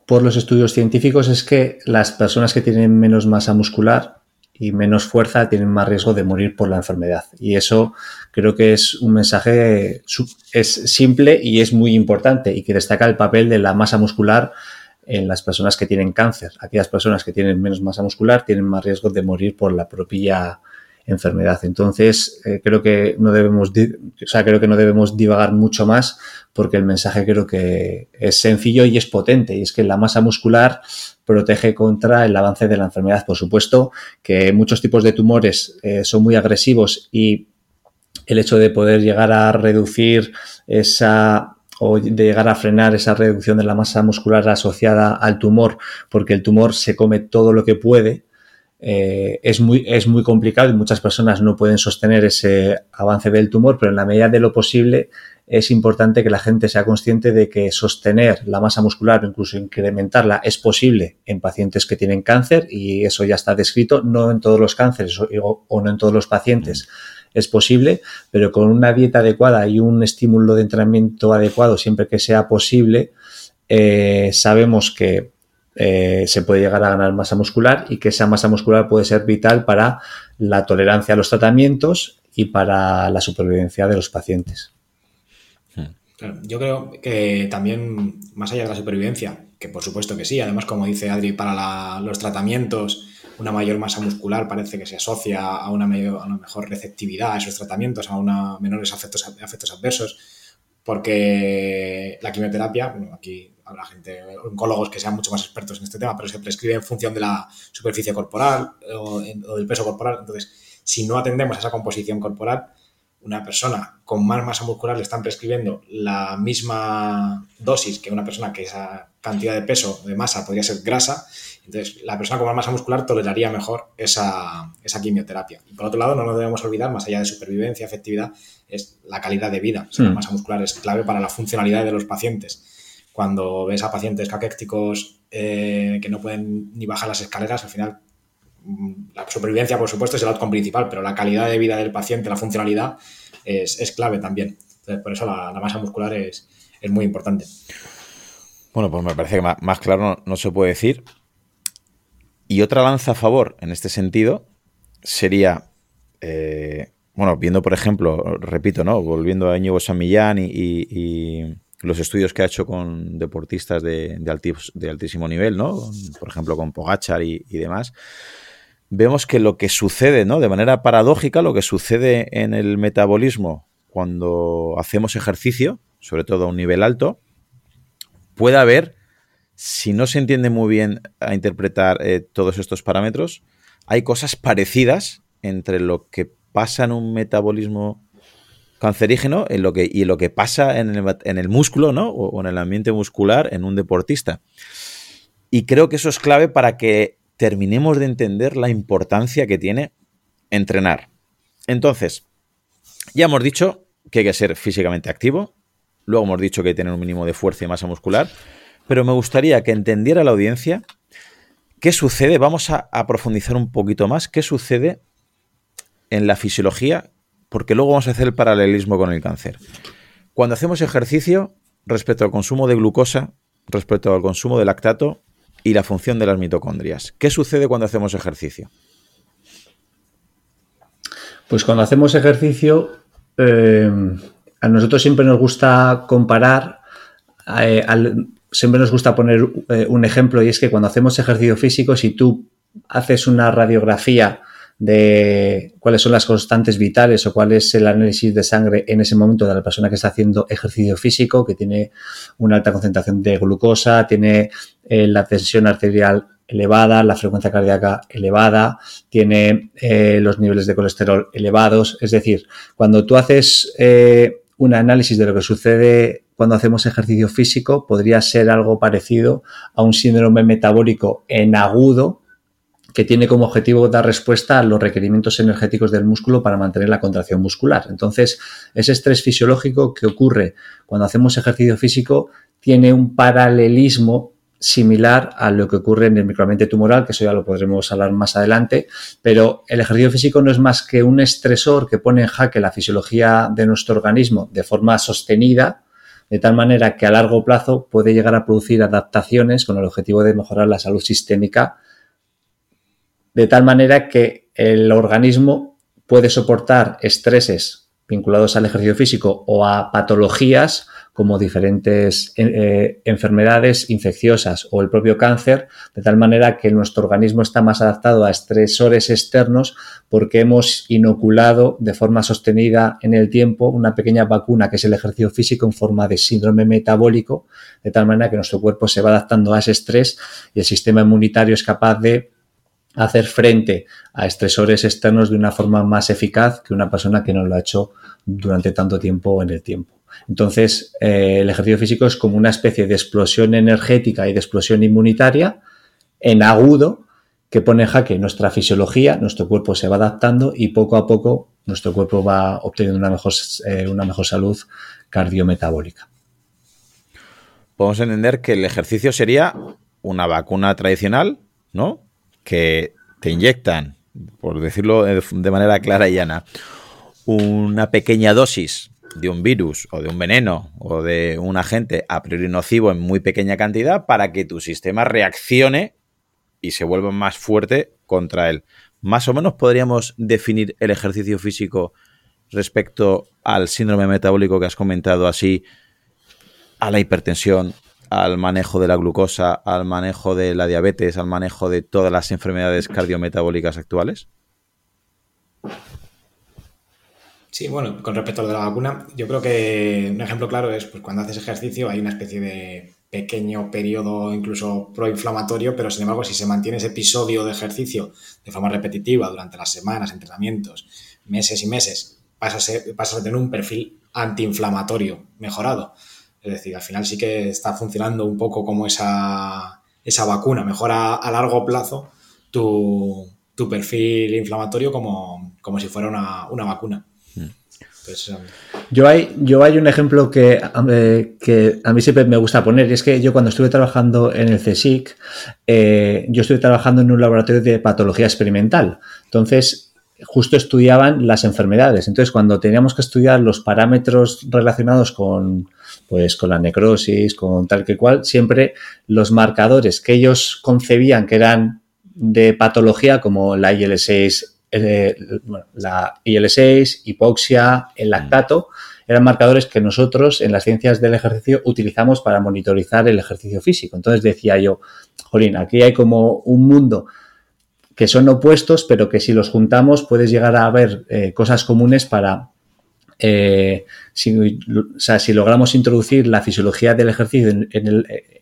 por los estudios científicos es que las personas que tienen menos masa muscular y menos fuerza tienen más riesgo de morir por la enfermedad. Y eso creo que es un mensaje es simple y es muy importante y que destaca el papel de la masa muscular en las personas que tienen cáncer. Aquellas personas que tienen menos masa muscular tienen más riesgo de morir por la propia enfermedad. Entonces, eh, creo que no debemos, o sea, creo que no debemos divagar mucho más porque el mensaje creo que es sencillo y es potente y es que la masa muscular protege contra el avance de la enfermedad. Por supuesto que muchos tipos de tumores eh, son muy agresivos y el hecho de poder llegar a reducir esa o de llegar a frenar esa reducción de la masa muscular asociada al tumor, porque el tumor se come todo lo que puede, eh, es, muy, es muy complicado y muchas personas no pueden sostener ese avance del tumor, pero en la medida de lo posible es importante que la gente sea consciente de que sostener la masa muscular o incluso incrementarla es posible en pacientes que tienen cáncer y eso ya está descrito, no en todos los cánceres o, no en todos los pacientes es posible, pero con una dieta adecuada y un estímulo de entrenamiento adecuado siempre que sea posible, eh, sabemos que eh, se puede llegar a ganar masa muscular y que esa masa muscular puede ser vital para la tolerancia a los tratamientos y para la supervivencia de los pacientes. yo creo que también, más allá de la supervivencia, que por supuesto que sí, además como dice Adri, para los tratamientos, una mayor masa muscular parece que se asocia a una, mejor receptividad a esos tratamientos, a una menores efectos, efectos adversos, porque la quimioterapia, bueno, aquí habrá gente, oncólogos que sean mucho más expertos en este tema, pero se prescribe en función de la superficie corporal o, del peso corporal. Entonces, si no atendemos a esa composición corporal, una persona con más masa muscular le están prescribiendo la misma dosis que una persona que esa cantidad de peso, de masa, podría ser grasa. Entonces, la persona con más masa muscular toleraría mejor esa, quimioterapia. Y por otro lado, no nos debemos olvidar, más allá de supervivencia, efectividad, es la calidad de vida. La mm. masa muscular es clave para la funcionalidad de los pacientes cuando ves a pacientes caquécticos eh, que no pueden ni bajar las escaleras, al final mm, la supervivencia, por supuesto, es el outcome principal, pero la calidad de vida del paciente, la funcionalidad, es, clave también. Entonces, por eso la, masa muscular es, muy importante. Bueno, pues me parece que más, claro no, se puede decir. Y otra lanza a favor en este sentido sería, eh, bueno, viendo por ejemplo, repito, ¿no? Volviendo a Íñigo San Millán y los estudios que ha hecho con deportistas de, altísimo nivel, ¿no? Por ejemplo, con Pogachar y, demás, vemos que lo que sucede, ¿no? De manera paradójica, lo que sucede en el metabolismo cuando hacemos ejercicio, sobre todo a un nivel alto, puede haber, si no se entiende muy bien a interpretar eh, todos estos parámetros, hay cosas parecidas entre lo que pasa en un metabolismo cancerígeno en lo que, y lo que pasa en el, en el músculo, ¿no? O, en el ambiente muscular en un deportista. Y creo que eso es clave para que terminemos de entender la importancia que tiene entrenar. Entonces, ya hemos dicho que hay que ser físicamente activo, luego hemos dicho que hay que tener un mínimo de fuerza y masa muscular, pero me gustaría que entendiera la audiencia ¿qué sucede? Vamos a, profundizar un poquito más. ¿Qué sucede en la fisiología? Porque luego vamos a hacer el paralelismo con el cáncer. Cuando hacemos ejercicio, respecto al consumo de glucosa, respecto al consumo de lactato y la función de las mitocondrias. ¿Qué sucede cuando hacemos ejercicio? Pues cuando hacemos ejercicio, eh, a nosotros siempre nos gusta comparar, eh, siempre nos gusta poner eh, un ejemplo y es que cuando hacemos ejercicio físico, si tú haces una radiografía de cuáles son las constantes vitales o cuál es el análisis de sangre en ese momento de la persona que está haciendo ejercicio físico, que tiene una alta concentración de glucosa, tiene la tensión arterial elevada, la frecuencia cardíaca elevada, tiene eh, los niveles de colesterol elevados. Es decir, cuando tú haces eh, un análisis de lo que sucede cuando hacemos ejercicio físico, podría ser algo parecido a un síndrome metabólico en agudo que tiene como objetivo dar respuesta a los requerimientos energéticos del músculo para mantener la contracción muscular. Entonces, ese estrés fisiológico que ocurre cuando hacemos ejercicio físico tiene un paralelismo similar a lo que ocurre en el microambiente tumoral, que eso ya lo podremos hablar más adelante, pero el ejercicio físico no es más que un estresor que pone en jaque la fisiología de nuestro organismo de forma sostenida, de tal manera que a largo plazo puede llegar a producir adaptaciones con el objetivo de mejorar la salud sistémica, de tal manera que el organismo puede soportar estreses vinculados al ejercicio físico o a patologías como diferentes eh, enfermedades infecciosas o el propio cáncer, de tal manera que nuestro organismo está más adaptado a estresores externos porque hemos inoculado de forma sostenida en el tiempo una pequeña vacuna que es el ejercicio físico en forma de síndrome metabólico, de tal manera que nuestro cuerpo se va adaptando a ese estrés y el sistema inmunitario es capaz de hacer frente a estresores externos de una forma más eficaz que una persona que no lo ha hecho durante tanto tiempo en el tiempo. Entonces, eh, el ejercicio físico es como una especie de explosión energética y de explosión inmunitaria en agudo que pone en jaque nuestra fisiología, nuestro cuerpo se va adaptando y poco a poco nuestro cuerpo va obteniendo una mejor, eh, una mejor salud cardiometabólica. Podemos entender que el ejercicio sería una vacuna tradicional, ¿no? Que te inyectan, por decirlo de manera clara y llana, una pequeña dosis de un virus o de un veneno o de un agente a priori nocivo en muy pequeña cantidad para que tu sistema reaccione y se vuelva más fuerte contra él. Más o menos podríamos definir el ejercicio físico respecto al síndrome metabólico que has comentado así, a la hipertensión, al manejo de la glucosa, al manejo de la diabetes, al manejo de todas las enfermedades cardiometabólicas actuales? Sí, bueno, con respecto a lo de la vacuna, yo creo que un ejemplo claro es pues, cuando haces ejercicio hay una especie de pequeño periodo incluso proinflamatorio, pero sin embargo si se mantiene ese episodio de ejercicio de forma repetitiva durante las semanas, entrenamientos, meses y meses, pasas a, a tener un perfil antiinflamatorio mejorado. Es decir, al final sí que está funcionando un poco como esa, esa vacuna, mejora a largo plazo tu, perfil inflamatorio como, como si fuera una vacuna. Pues, um, yo, hay, yo hay un ejemplo que, que, a mí siempre me gusta poner, y es que yo cuando estuve trabajando en el CSIC, eh, yo estuve trabajando en un laboratorio de patología experimental. Entonces, justo estudiaban las enfermedades. Entonces, cuando teníamos que estudiar los parámetros relacionados con, pues, con la necrosis, con tal que cual, siempre los marcadores que ellos concebían que eran de patología, como la IL-6 eh, la IL-6, hipoxia, el lactato, eran marcadores que nosotros en las ciencias del ejercicio utilizamos para monitorizar el ejercicio físico. Entonces decía yo, Jolín, aquí hay como un mundo que son opuestos, pero que si los juntamos puedes llegar a ver eh, cosas comunes para eh, si, si, logramos introducir la fisiología del ejercicio en,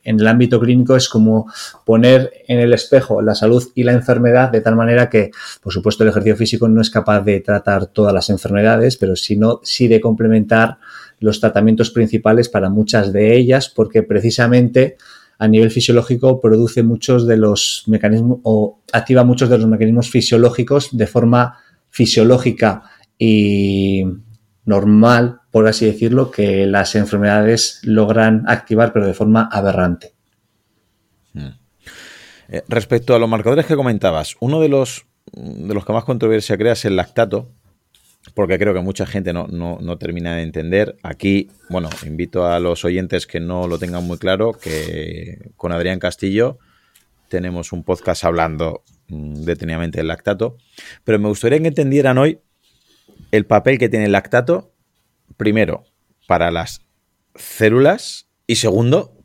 el, ámbito clínico, es como poner en el espejo la salud y la enfermedad de tal manera que, por supuesto, el ejercicio físico no es capaz de tratar todas las enfermedades, pero sino sí de complementar los tratamientos principales para muchas de ellas, porque precisamente a nivel fisiológico produce muchos de los mecanismos o activa muchos de los mecanismos fisiológicos de forma fisiológica y normal, por así decirlo, que las enfermedades logran activar, pero de forma aberrante. Hmm. Eh, respecto a los marcadores que comentabas, uno de los, de los que más controversia crea es el lactato, porque creo que mucha gente no, no, termina de entender. Aquí, bueno, invito a los oyentes que no lo tengan muy claro, que con Adrián Castillo tenemos un podcast hablando mm, detenidamente del lactato, pero me gustaría que entendieran hoy el papel que tiene el lactato, primero, para las células y segundo,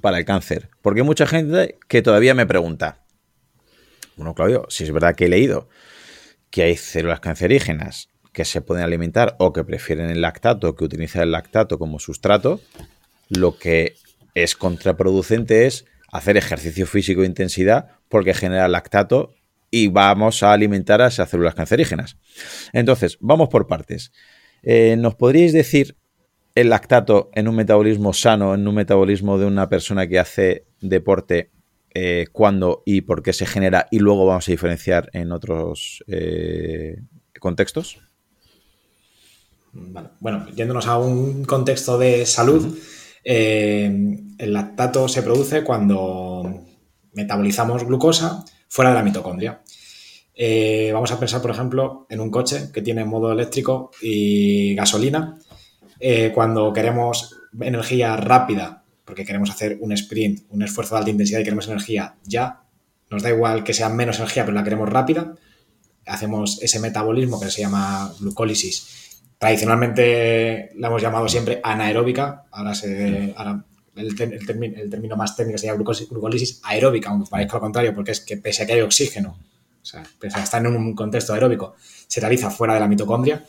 para el cáncer. Porque hay mucha gente que todavía me pregunta, bueno, Claudio, si es verdad que he leído que hay células cancerígenas que se pueden alimentar o que prefieren el lactato, que utilizan el lactato como sustrato, lo que es contraproducente es hacer ejercicio físico de intensidad porque genera lactato y vamos a alimentar a esas células cancerígenas. Entonces, vamos por partes. Eh, ¿Nos podríais decir el lactato en un metabolismo sano, en un metabolismo de una persona que hace deporte, eh, cuándo y por qué se genera? Y luego vamos a diferenciar en otros eh, contextos. Bueno, yéndonos a un contexto de salud, eh, el lactato se produce cuando metabolizamos glucosa fuera de la mitocondria. Eh, vamos a pensar, por ejemplo, en un coche que tiene modo eléctrico y gasolina. Eh, cuando queremos energía rápida, porque queremos hacer un sprint, un esfuerzo de alta intensidad y queremos energía ya, nos da igual que sea menos energía, pero la queremos rápida, hacemos ese metabolismo que se llama glucólisis Tradicionalmente la hemos llamado siempre anaeróbica, ahora, se, el, término más técnico sería glucólisis aeróbica, aunque parezca lo contrario, porque es que pese a que hay oxígeno, o sea, pese a estar en un contexto aeróbico, se realiza fuera de la mitocondria.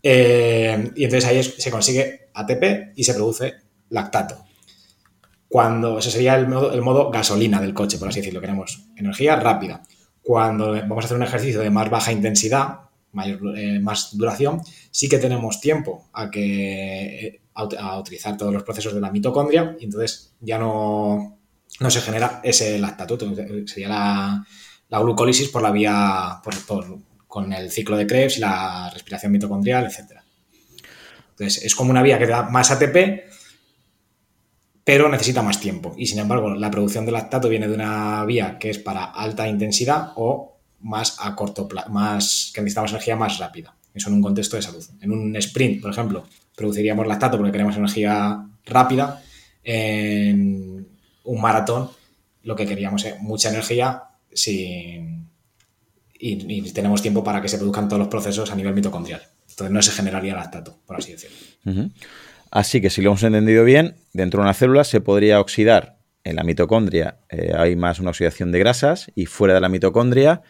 Eh, y entonces ahí se consigue ATP y se produce lactato. Cuando ese sería el modo, el modo gasolina del coche, por así decirlo, queremos energía rápida. Cuando vamos a hacer un ejercicio de más baja intensidad, eh, más duración, sí que tenemos tiempo a, que, eh, a, utilizar todos los procesos de la mitocondria y entonces ya no, no se genera ese lactato, sería la, la glucólisis por la vía, por, con el ciclo de Krebs y la respiración mitocondrial, etc. Entonces es como una vía que da más ATP, pero necesita más tiempo. Y sin embargo, la producción de lactato viene de una vía que es para alta intensidad o más a corto plazo, más, que necesitamos energía más rápida. Eso en un contexto de salud. En un sprint, por ejemplo, produciríamos lactato porque queremos energía rápida. En un maratón, lo que queríamos es mucha energía sin, y, tenemos tiempo para que se produzcan todos los procesos a nivel mitocondrial. Entonces no se generaría lactato, por así decirlo. Así que si lo hemos entendido bien, dentro de una célula se podría oxidar en la mitocondria, eh, hay más una oxidación de grasas y fuera de la mitocondria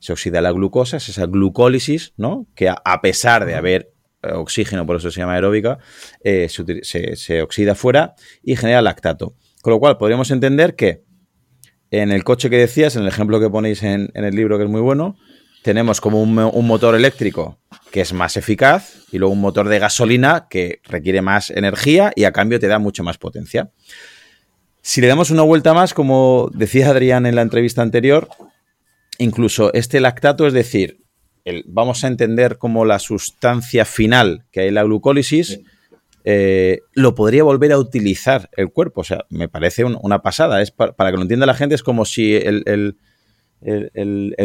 se oxida la glucosa, es esa glucólisis, ¿no? Que a, pesar de haber eh, oxígeno, por eso se llama aeróbica, eh, se, oxida fuera y genera lactato. Con lo cual, podríamos entender que en el coche que decías, en el ejemplo que ponéis en, el libro, que es muy bueno, tenemos como un, un, motor eléctrico que es más eficaz y luego un motor de gasolina que requiere más energía y a cambio te da mucho más potencia. Si le damos una vuelta más, como decía Adrián en la entrevista anterior, incluso este lactato, es decir, vamos a entender como la sustancia final que hay en la glucólisis, eh, lo podría volver a utilizar el cuerpo. O sea, me parece una pasada. Es para, que lo entienda la gente, es como si el,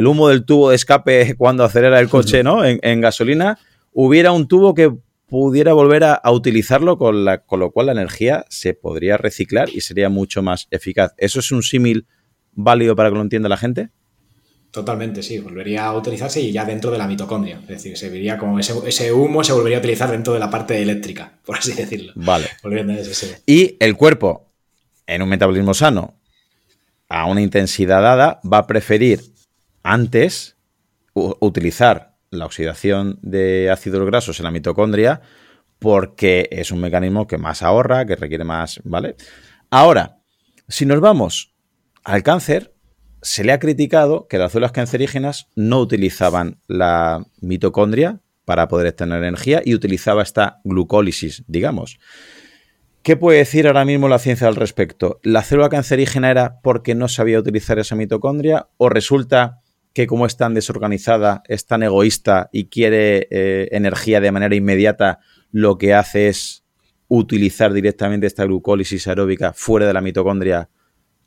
humo del tubo de escape cuando acelera el coche ¿no? en, gasolina, hubiera un tubo que pudiera volver a, utilizarlo, con, la, con lo cual la energía se podría reciclar y sería mucho más eficaz. ¿Eso es un símil válido para que lo entienda la gente? Totalmente, sí, volvería a utilizarse y ya dentro de la mitocondria. Es decir, se vería como ese, humo se volvería a utilizar dentro de la parte eléctrica, por así decirlo. Vale. Y el cuerpo, en un metabolismo sano, a una intensidad dada, va a preferir antes utilizar la oxidación de ácidos grasos en la mitocondria porque es un mecanismo que más ahorra, que requiere más, ¿vale? Ahora, si nos vamos al cáncer, se le ha criticado que las células cancerígenas no utilizaban la mitocondria para poder obtener energía y utilizaba esta glucólisis, digamos. ¿Qué puede decir ahora mismo la ciencia al respecto? ¿La célula cancerígena era porque no sabía utilizar esa mitocondria o resulta que como es tan desorganizada, es tan egoísta y quiere eh, energía de manera inmediata, lo que hace es utilizar directamente esta glucólisis aeróbica fuera de la mitocondria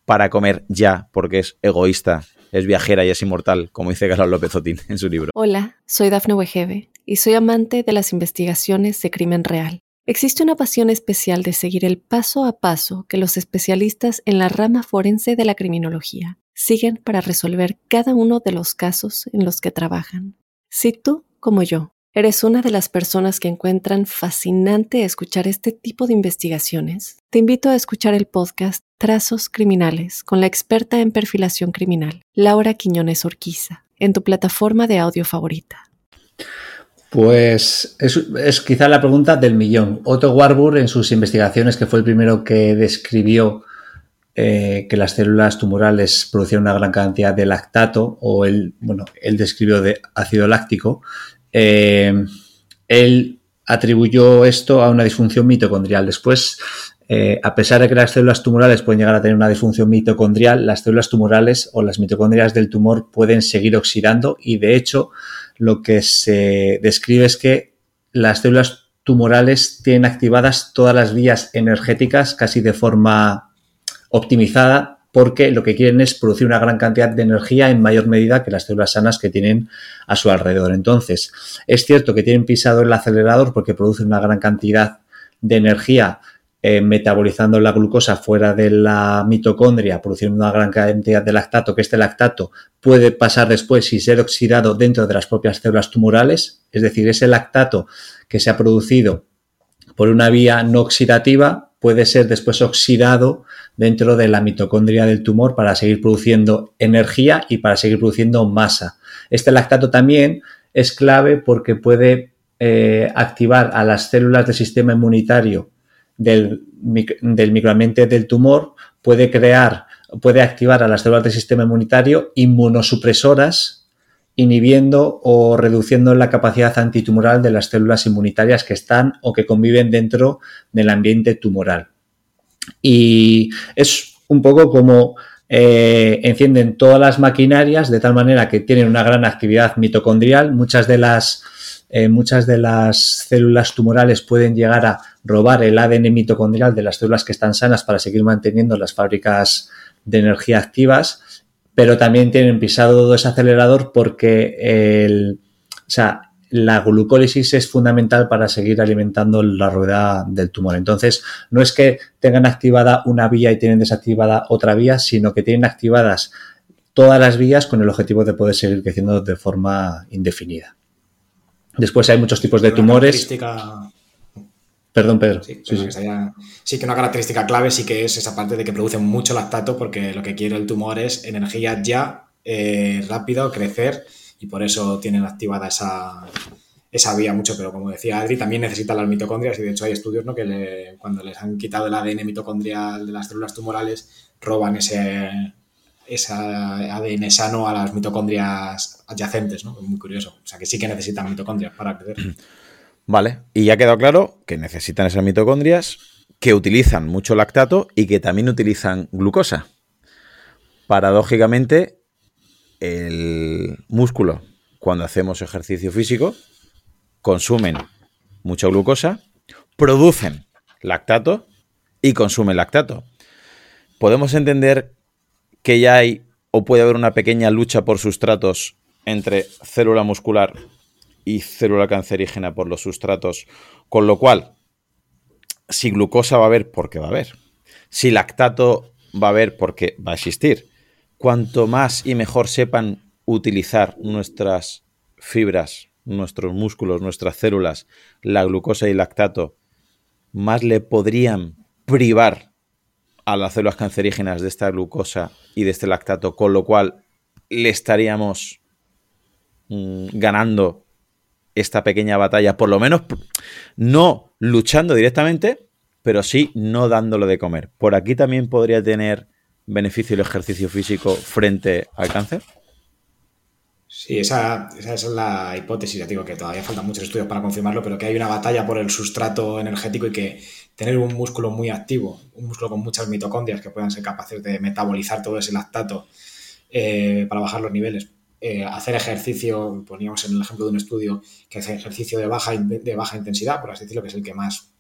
para comer ya porque es egoísta, es viajera y es inmortal, como dice Carlos López Otín en su libro. Hola, soy Dafne Wegebe y soy amante de las investigaciones de crimen real. Existe una pasión especial de seguir el paso a paso que los especialistas en la rama forense de la criminología siguen para resolver cada uno de los casos en los que trabajan. Si tú, como yo, ¿Eres una de las personas que encuentran fascinante escuchar este tipo de investigaciones? Te invito a escuchar el podcast Trazos Criminales con la experta en perfilación criminal, Laura Quiñones Orquiza, en tu plataforma de audio favorita. Pues es, quizá la pregunta del millón. Otto Warburg, en sus investigaciones, que fue el primero que describió eh, que las células tumorales producían una gran cantidad de lactato, o él, bueno, él describió de ácido láctico, eh, él atribuyó esto a una disfunción mitocondrial. Después, eh, a pesar de que las células tumorales pueden llegar a tener una disfunción mitocondrial, las células tumorales o las mitocondrias del tumor pueden seguir oxidando y de hecho lo que se describe es que las células tumorales tienen activadas todas las vías energéticas casi de forma optimizada porque lo que quieren es producir una gran cantidad de energía en mayor medida que las células sanas que tienen a su alrededor. Entonces, es cierto que tienen pisado el acelerador porque producen una gran cantidad de energía eh, metabolizando la glucosa fuera de la mitocondria, produciendo una gran cantidad de lactato, que este lactato puede pasar después y ser oxidado dentro de las propias células tumorales, es decir, ese lactato que se ha producido por una vía no oxidativa puede ser después oxidado dentro de la mitocondria del tumor para seguir produciendo energía y para seguir produciendo masa. Este lactato también es clave porque puede eh, activar a las células del sistema inmunitario del, del microambiente del tumor, puede crear, puede activar a las células del sistema inmunitario inmunosupresoras inhibiendo o reduciendo la capacidad antitumoral de las células inmunitarias que están o que conviven dentro del ambiente tumoral. Y es un poco como eh, encienden todas las maquinarias de tal manera que tienen una gran actividad mitocondrial. Muchas de las, eh, muchas de las células tumorales pueden llegar a robar el ADN mitocondrial de las células que están sanas para seguir manteniendo las fábricas de energía activas, pero también tienen pisado todo ese acelerador porque el, o sea, la glucólisis es fundamental para seguir alimentando la rueda del tumor. Entonces, no es que tengan activada una vía y tienen desactivada otra vía, sino que tienen activadas todas las vías con el objetivo de poder seguir creciendo de forma indefinida. Después hay muchos tipos de tumores. Perdón, Pedro. Sí, Que una característica clave sí que es esa parte de que producen mucho lactato porque lo que quiere el tumor es energía ya, eh, rápido, crecer y por eso tienen activada esa, esa vía mucho, pero como decía Adri, también necesitan las mitocondrias y de hecho hay estudios ¿no? que cuando les han quitado el ADN mitocondrial de las células tumorales, roban ese, ADN sano a las mitocondrias adyacentes, ¿no? Muy curioso. O sea que sí que necesitan mitocondrias para crecer. Vale, y ya ha quedado claro que necesitan esas mitocondrias, que utilizan mucho lactato y que también utilizan glucosa. Paradójicamente, el músculo, cuando hacemos ejercicio físico, consumen mucha glucosa, producen lactato y consumen lactato. Podemos entender que ya hay o puede haber una pequeña lucha por sustratos entre célula muscular y célula cancerígena por los sustratos, con lo cual, si glucosa va a haber, porque va a haber. Si lactato va a haber, porque va a existir cuanto más y mejor sepan utilizar nuestras fibras, nuestros músculos, nuestras células, la glucosa y el lactato, más le podrían privar a las células cancerígenas de esta glucosa y de este lactato, con lo cual le estaríamos mm, ganando esta pequeña batalla, por lo menos no luchando directamente, pero sí no dándolo de comer. Por aquí también podría tener beneficio el ejercicio físico frente al cáncer? Sí, esa, es la hipótesis, ya digo que todavía faltan muchos estudios para confirmarlo, pero que hay una batalla por el sustrato energético y que tener un músculo muy activo, un músculo con muchas mitocondrias que puedan ser capaces de metabolizar todo ese lactato eh, para bajar los niveles, eh, hacer ejercicio, poníamos en el ejemplo de un estudio que hace ejercicio de baja, de baja intensidad, por así decirlo, que es el que más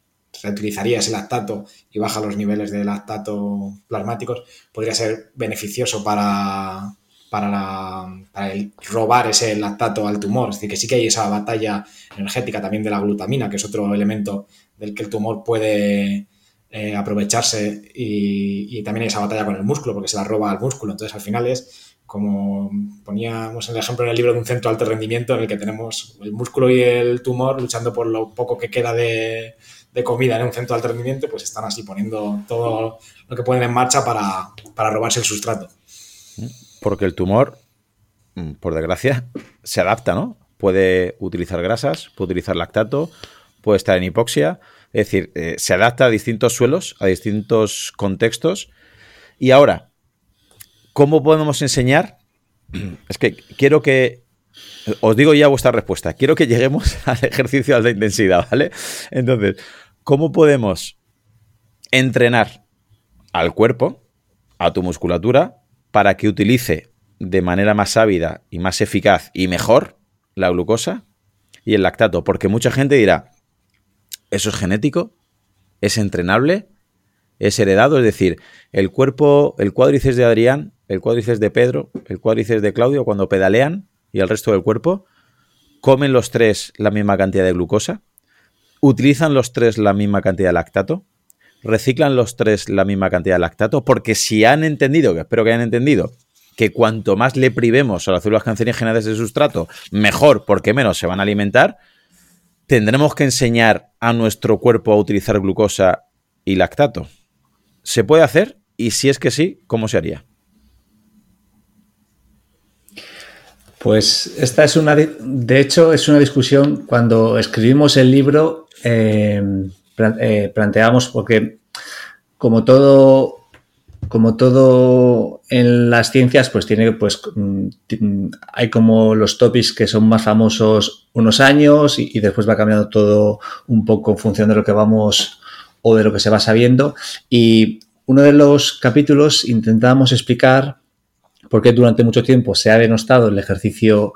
reutilizaría ese lactato y baja los niveles de lactato plasmáticos, podría ser beneficioso para, para, el robar ese lactato al tumor. Es decir, que sí que hay esa batalla energética también de la glutamina, que es otro elemento del que el tumor puede eh, aprovecharse y, también hay esa batalla con el músculo, porque se la roba al músculo. Entonces, al final es como poníamos el ejemplo en el libro de un centro de alto rendimiento en el que tenemos el músculo y el tumor luchando por lo poco que queda de, comida en un centro de alto rendimiento, pues están así poniendo todo lo que pueden en marcha para, para robarse el sustrato. Porque el tumor, mm, por desgracia, se adapta, ¿no? Puede utilizar grasas, puede utilizar lactato, puede estar en hipoxia. Es decir, eh, se adapta a distintos suelos, a distintos contextos. Y ahora, ¿cómo podemos enseñar? Es que quiero que. Os digo ya vuestra respuesta. Quiero que lleguemos al ejercicio de alta intensidad, ¿vale? Entonces, ¿cómo podemos entrenar al cuerpo, a tu musculatura, para que utilice de manera más ávida y más eficaz y mejor la glucosa y el lactato. Porque mucha gente dirá, ¿eso es genético? ¿Es entrenable? ¿Es heredado? Es decir, el cuerpo, el cuádriceps de Adrián, el cuádriceps de Pedro, el cuádriceps de Claudio, cuando pedalean y el resto del cuerpo, comen los tres la misma cantidad de glucosa, utilizan los tres la misma cantidad de lactato, reciclan los tres la misma cantidad de lactato, porque si han entendido, que espero que hayan entendido, que cuanto más le privemos a las células cancerígenas de sustrato, mejor, porque menos se van a alimentar, tendremos que enseñar a nuestro cuerpo a utilizar glucosa y lactato. ¿Se puede hacer? Y si es que sí, ¿cómo se haría? Pues esta es una, de hecho, es una discusión cuando escribimos el libro. Eh, eh, planteamos, porque como todo, como todo en las ciencias, pues tiene, pues mm, hay como los topics que son más famosos unos años y, después va cambiando todo un poco en función de lo que vamos o de lo que se va sabiendo. Y uno de los capítulos intentamos explicar por qué durante mucho tiempo se ha denostado el ejercicio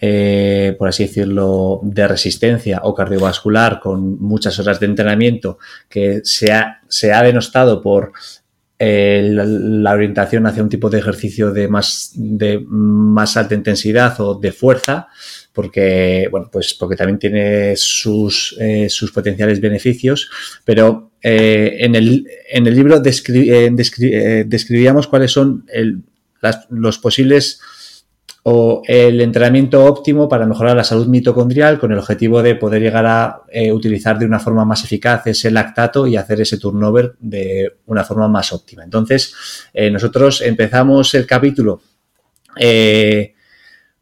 eh, por así decirlo, de resistencia o cardiovascular con muchas horas de entrenamiento que se ha, se ha denostado por eh, la, orientación hacia un tipo de ejercicio de más, de más alta intensidad o de fuerza, porque, bueno, pues porque también tiene sus, eh, sus potenciales beneficios, pero en, el, en, el, libro describíamos cuáles son los posibles o el entrenamiento óptimo para mejorar la salud mitocondrial con el objetivo de poder llegar a eh, utilizar de una forma más eficaz ese lactato y hacer ese turnover de una forma más óptima. Entonces, eh, nosotros empezamos el capítulo eh,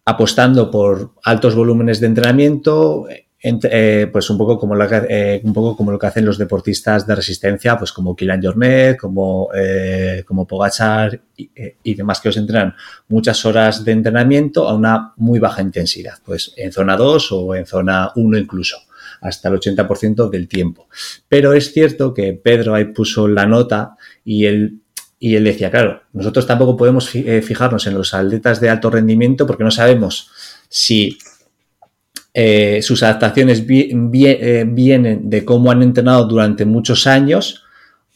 apostando por altos volúmenes de entrenamiento, eh, pues un poco como lo que, eh, un poco como lo que hacen los deportistas de resistencia, pues como Kylian Jornet, como, eh, como Pogachar y, demás que os entrenan muchas horas de entrenamiento a una muy baja intensidad, pues en zona 2 o en zona 1 incluso hasta el 80% del tiempo. Pero es cierto que Pedro ahí puso la nota y él, y él decía, claro, nosotros tampoco podemos fijarnos en los atletas de alto rendimiento porque no sabemos si eh, sus adaptaciones eh, vienen de cómo han entrenado durante muchos años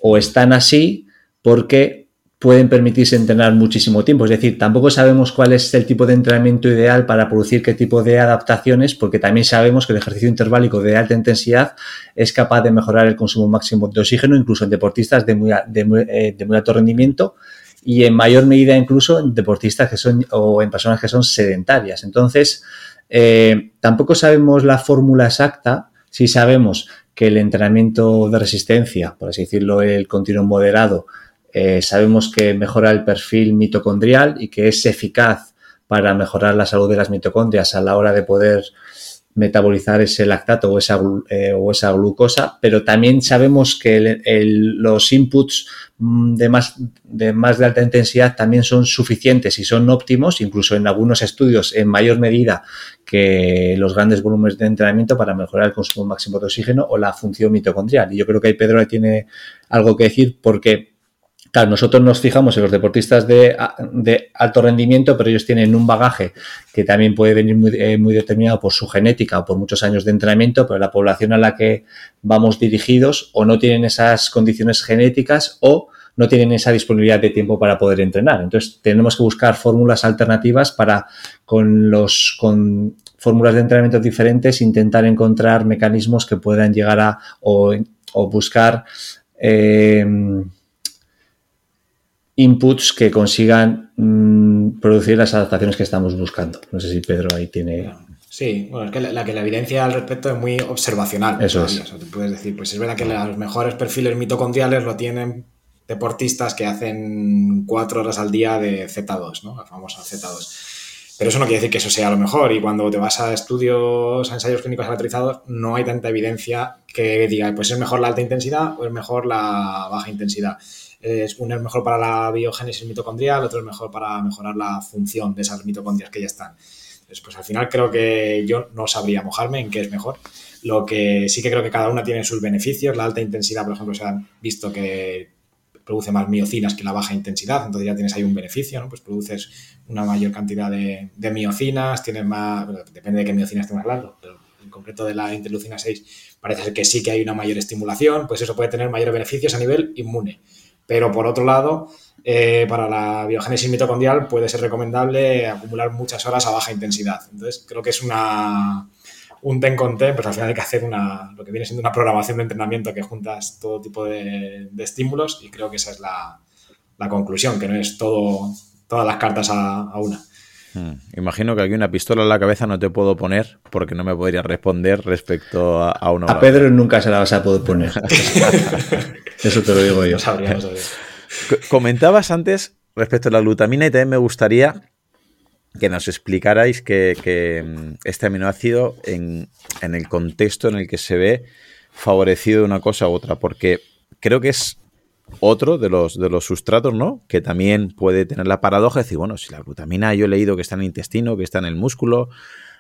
o están así porque pueden permitirse entrenar muchísimo tiempo. Es decir, tampoco sabemos cuál es el tipo de entrenamiento ideal para producir qué tipo de adaptaciones, porque también sabemos que el ejercicio interválico de alta intensidad es capaz de mejorar el consumo máximo de oxígeno, incluso en deportistas de muy, eh, de muy alto rendimiento y en mayor medida incluso en deportistas que son o en personas que son sedentarias. Entonces, eh, tampoco sabemos la fórmula exacta, si sabemos que el entrenamiento de resistencia, por así decirlo, el continuo moderado, eh, sabemos que mejora el perfil mitocondrial y que es eficaz para mejorar la salud de las mitocondrias a la hora de poder metabolizar ese lactato o esa, eh, o esa glucosa, pero también sabemos que los inputs mm, de más, de más de alta intensidad también son suficientes y son óptimos, incluso en algunos estudios en mayor medida que los grandes volúmenes de entrenamiento para mejorar el consumo máximo de oxígeno o la función mitocondrial. Y yo creo que ahí Pedro tiene algo que decir porque Claro, nosotros nos fijamos en los deportistas de, alto rendimiento, pero ellos tienen un bagaje que también puede venir muy, eh, muy, determinado por su genética o por muchos años de entrenamiento, pero la población a la que vamos dirigidos o no tienen esas condiciones genéticas o no tienen esa disponibilidad de tiempo para poder entrenar. Entonces, tenemos que buscar fórmulas alternativas para, con los, con fórmulas de entrenamiento diferentes, intentar encontrar mecanismos que puedan llegar a, o, buscar eh, inputs que consigan mm, producir las adaptaciones que estamos buscando. No sé si Pedro ahí tiene... Sí, bueno, es que la, que la evidencia al respecto es muy observacional. Eso es. puedes decir, pues es verdad que los mejores perfiles mitocondriales lo tienen deportistas que hacen cuatro horas al día de Z2, ¿no? La famosa Z2. Pero eso no quiere decir que eso sea lo mejor. Y cuando te vas a estudios, a ensayos clínicos aleatorizados, no hay tanta evidencia que diga, pues es mejor la alta intensidad o es mejor la baja intensidad. Es, uno es mejor para la biogénesis mitocondrial, otro es mejor para mejorar la función de esas mitocondrias que ya están. Entonces, pues al final creo que yo no sabría mojarme en qué es mejor. Lo que sí que creo que cada una tiene sus beneficios. La alta intensidad, por ejemplo, se ha visto que produce más miocinas que la baja intensidad, entonces ya tienes ahí un beneficio, ¿no? Pues produces una mayor cantidad de, miocinas, tienes más, depende de qué miocinas estemos hablando, pero en concreto de la interleucina 6 parece ser que sí que hay una mayor estimulación, pues eso puede tener mayores beneficios a nivel inmune. Pero por otro lado, eh, para la biogénesis mitocondrial puede ser recomendable acumular muchas horas a baja intensidad. Entonces, creo que es una, un ten con ten, pues al final hay que hacer una, lo que viene siendo una programación de entrenamiento que juntas todo tipo de, estímulos y creo que esa es la, conclusión, que no es todo, todas las cartas a, una. Hmm. Imagino que aquí una pistola en la cabeza no te puedo poner porque no me podría responder respecto a, a A Pedro nunca se la vas a poder poner. Eso te lo digo yo. Comentabas antes respecto a la glutamina y también me gustaría que nos explicarais que, mm, este aminoácido en, en, el contexto en el que se ve favorecido de una cosa u otra, porque creo que es otro de los, de los sustratos, ¿no? Que también puede tener la paradoja de decir, bueno, si la glutamina yo he leído que está en el intestino, que está en el músculo,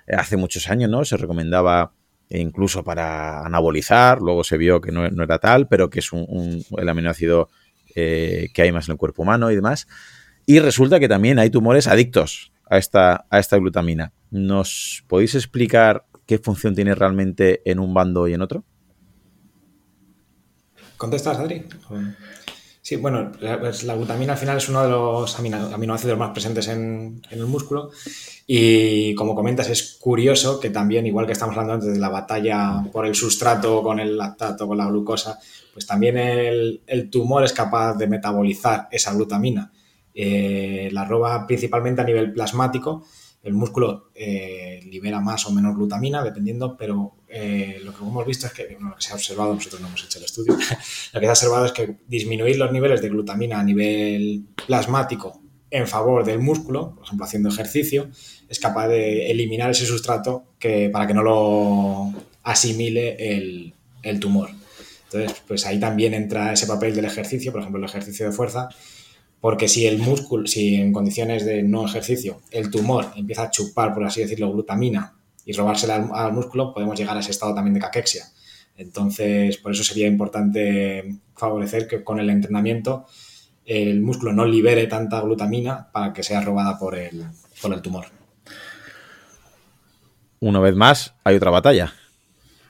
eh, hace muchos años, ¿no? Se recomendaba incluso para anabolizar, luego se vio que no, era tal, pero que es un, el aminoácido eh, que hay más en el cuerpo humano y demás. Y resulta que también hay tumores adictos a esta, a esta glutamina. ¿Nos podéis explicar qué función tiene realmente en un bando y en otro? ¿Contestas, Adri? Sí, bueno, pues la, glutamina al final es uno de los aminoácidos más presentes en, el músculo y como comentas es curioso que también, igual que estamos hablando antes de la batalla por el sustrato con el lactato, con la glucosa, pues también el, tumor es capaz de metabolizar esa glutamina. Eh, la roba principalmente a nivel plasmático, el músculo eh, libera más o menos glutamina, dependiendo, pero eh, lo que hemos visto es que, lo que se ha observado, nosotros no hemos hecho el estudio, lo que se ha observado es que disminuir los niveles de glutamina a nivel plasmático en favor del músculo, por ejemplo, haciendo ejercicio, es capaz de eliminar ese sustrato que, para que no lo asimile el, el tumor. Entonces, pues ahí también entra ese papel del ejercicio, por ejemplo, el ejercicio de fuerza, porque si el músculo, si en condiciones de no ejercicio, el tumor empieza a chupar, por así decirlo, glutamina y robársela al, músculo, podemos llegar a ese estado también de caquexia. Entonces, por eso sería importante favorecer que con el entrenamiento el músculo no libere tanta glutamina para que sea robada por el, por el tumor. Una vez más, hay otra batalla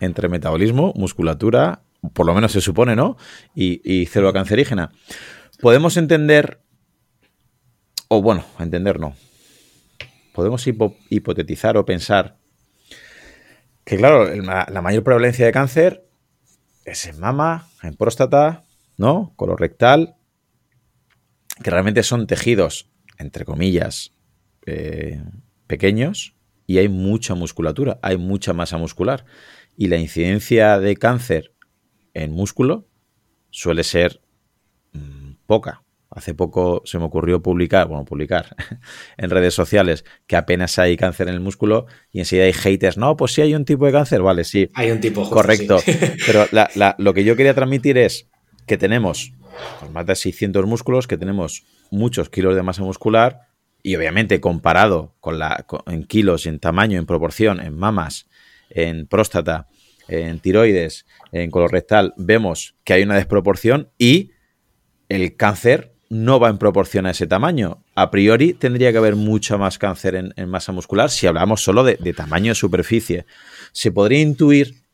entre metabolismo, musculatura, por lo menos se supone, ¿no? Y, y célula cancerígena. Podemos entender o bueno, a entender no. Podemos hipotetizar o pensar que, claro, la mayor prevalencia de cáncer es en mama, en próstata, ¿no? Colorectal, que realmente son tejidos, entre comillas, eh, pequeños y hay mucha musculatura, hay mucha masa muscular. Y la incidencia de cáncer en músculo suele ser mm, poca. Hace poco se me ocurrió publicar, bueno, publicar en redes sociales que apenas hay cáncer en el músculo y enseguida hay haters. No, pues sí hay un tipo de cáncer, vale, sí. Hay un tipo, Correcto. Pero lo que yo quería transmitir es que tenemos pues, más de 600 músculos, que tenemos muchos kilos de masa muscular y obviamente comparado con la, en kilos, en tamaño, en proporción, en mamas, en próstata, en tiroides, en colorectal, vemos que hay una desproporción y el cáncer no va en proporción a ese tamaño. A priori tendría que haber mucho más cáncer en, masa muscular si hablamos solo de, tamaño de superficie. Se podría intuir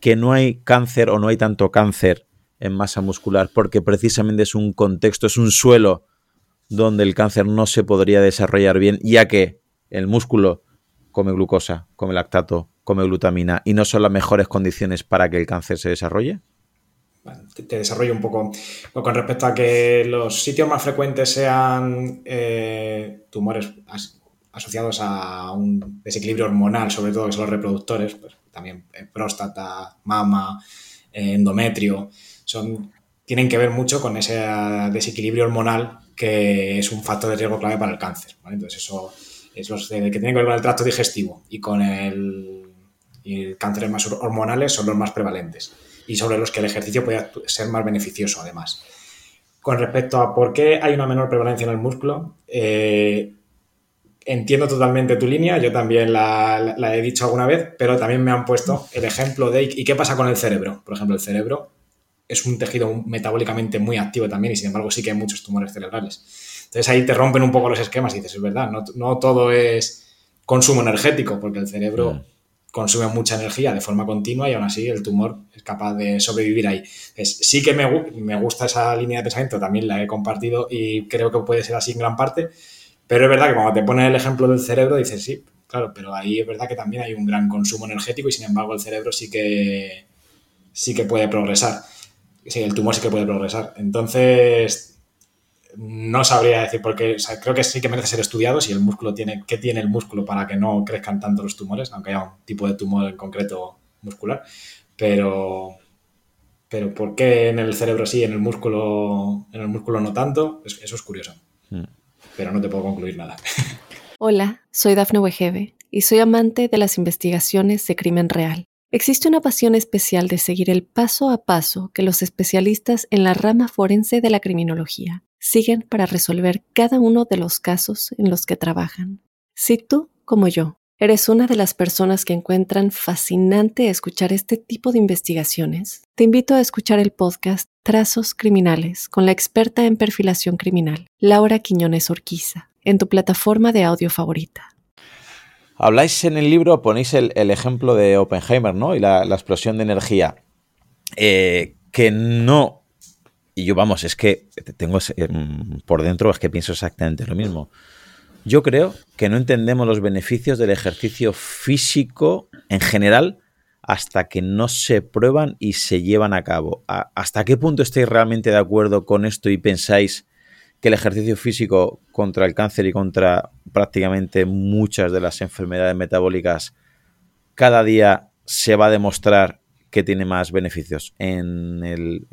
que no hay cáncer o no hay tanto cáncer en masa muscular porque precisamente es un contexto, es un suelo donde el cáncer no se podría desarrollar bien, ya que el músculo come glucosa, come lactato, come glutamina y no son las mejores condiciones para que el cáncer se desarrolle? Te, desarrollo un poco. Con respecto a que los sitios más frecuentes sean eh, tumores asociados a un desequilibrio hormonal, sobre todo que son los reproductores, pues también eh, próstata, mama, eh, endometrio, son, tienen que ver mucho con ese desequilibrio hormonal que es un factor de riesgo clave para el cáncer. Entonces, eso es los que tienen que ver con el tracto digestivo y con el, y el cáncer más hormonales son los más prevalentes y sobre los que el ejercicio puede ser más beneficioso además. Con respecto a por qué hay una menor prevalencia en el músculo, eh, entiendo totalmente tu línea, yo también la, he dicho alguna vez, pero también me han puesto el ejemplo de ¿y qué pasa con el cerebro? Por ejemplo, el cerebro es un tejido metabólicamente muy activo también y sin embargo sí que hay muchos tumores cerebrales. Entonces ahí te rompen un poco los esquemas y dices, es verdad, no, todo es consumo energético, porque el cerebro... Mm consume mucha energía de forma continua y aún así el tumor es capaz de sobrevivir ahí. sí que me, me, gusta esa línea de pensamiento, también la he compartido y creo que puede ser así en gran parte, pero es verdad que cuando te pones el ejemplo del cerebro dices, sí, claro, pero ahí es verdad que también hay un gran consumo energético y sin embargo el cerebro sí que, sí que puede progresar. Sí, el tumor sí que puede progresar. Entonces, no sabría decir porque creo que sí que merece ser estudiado si el músculo tiene, qué tiene el músculo para que no crezcan tanto los tumores, aunque haya un tipo de tumor en concreto muscular, pero pero por qué en el cerebro sí, en el músculo, en el músculo no tanto, eso es curioso. Hmm. Pero no te puedo concluir nada. Hola, soy Dafne Wegebe y soy amante de las investigaciones de crimen real. Existe una pasión especial de seguir el paso a paso que los especialistas en la rama forense de la criminología siguen para resolver cada uno de los casos en los que trabajan. Si tú, como yo, eres una de las personas que encuentran fascinante escuchar este tipo de investigaciones, te invito a escuchar el podcast Trazos Criminales con la experta en perfilación criminal, Laura Quiñones Orquiza, en tu plataforma de audio favorita. Habláis en el libro, ponéis el, ejemplo de Oppenheimer, ¿no? Y la, explosión de energía. Eh, que no y yo, vamos, es que tengo em, por dentro, es que pienso exactamente lo mismo. Yo creo que no entendemos los beneficios del ejercicio físico en general hasta que no se prueban y se llevan a cabo. ¿Hasta qué punto estáis realmente de acuerdo con esto y pensáis que el ejercicio físico contra el cáncer y contra prácticamente muchas de las enfermedades metabólicas cada día se va a demostrar que tiene más beneficios en el,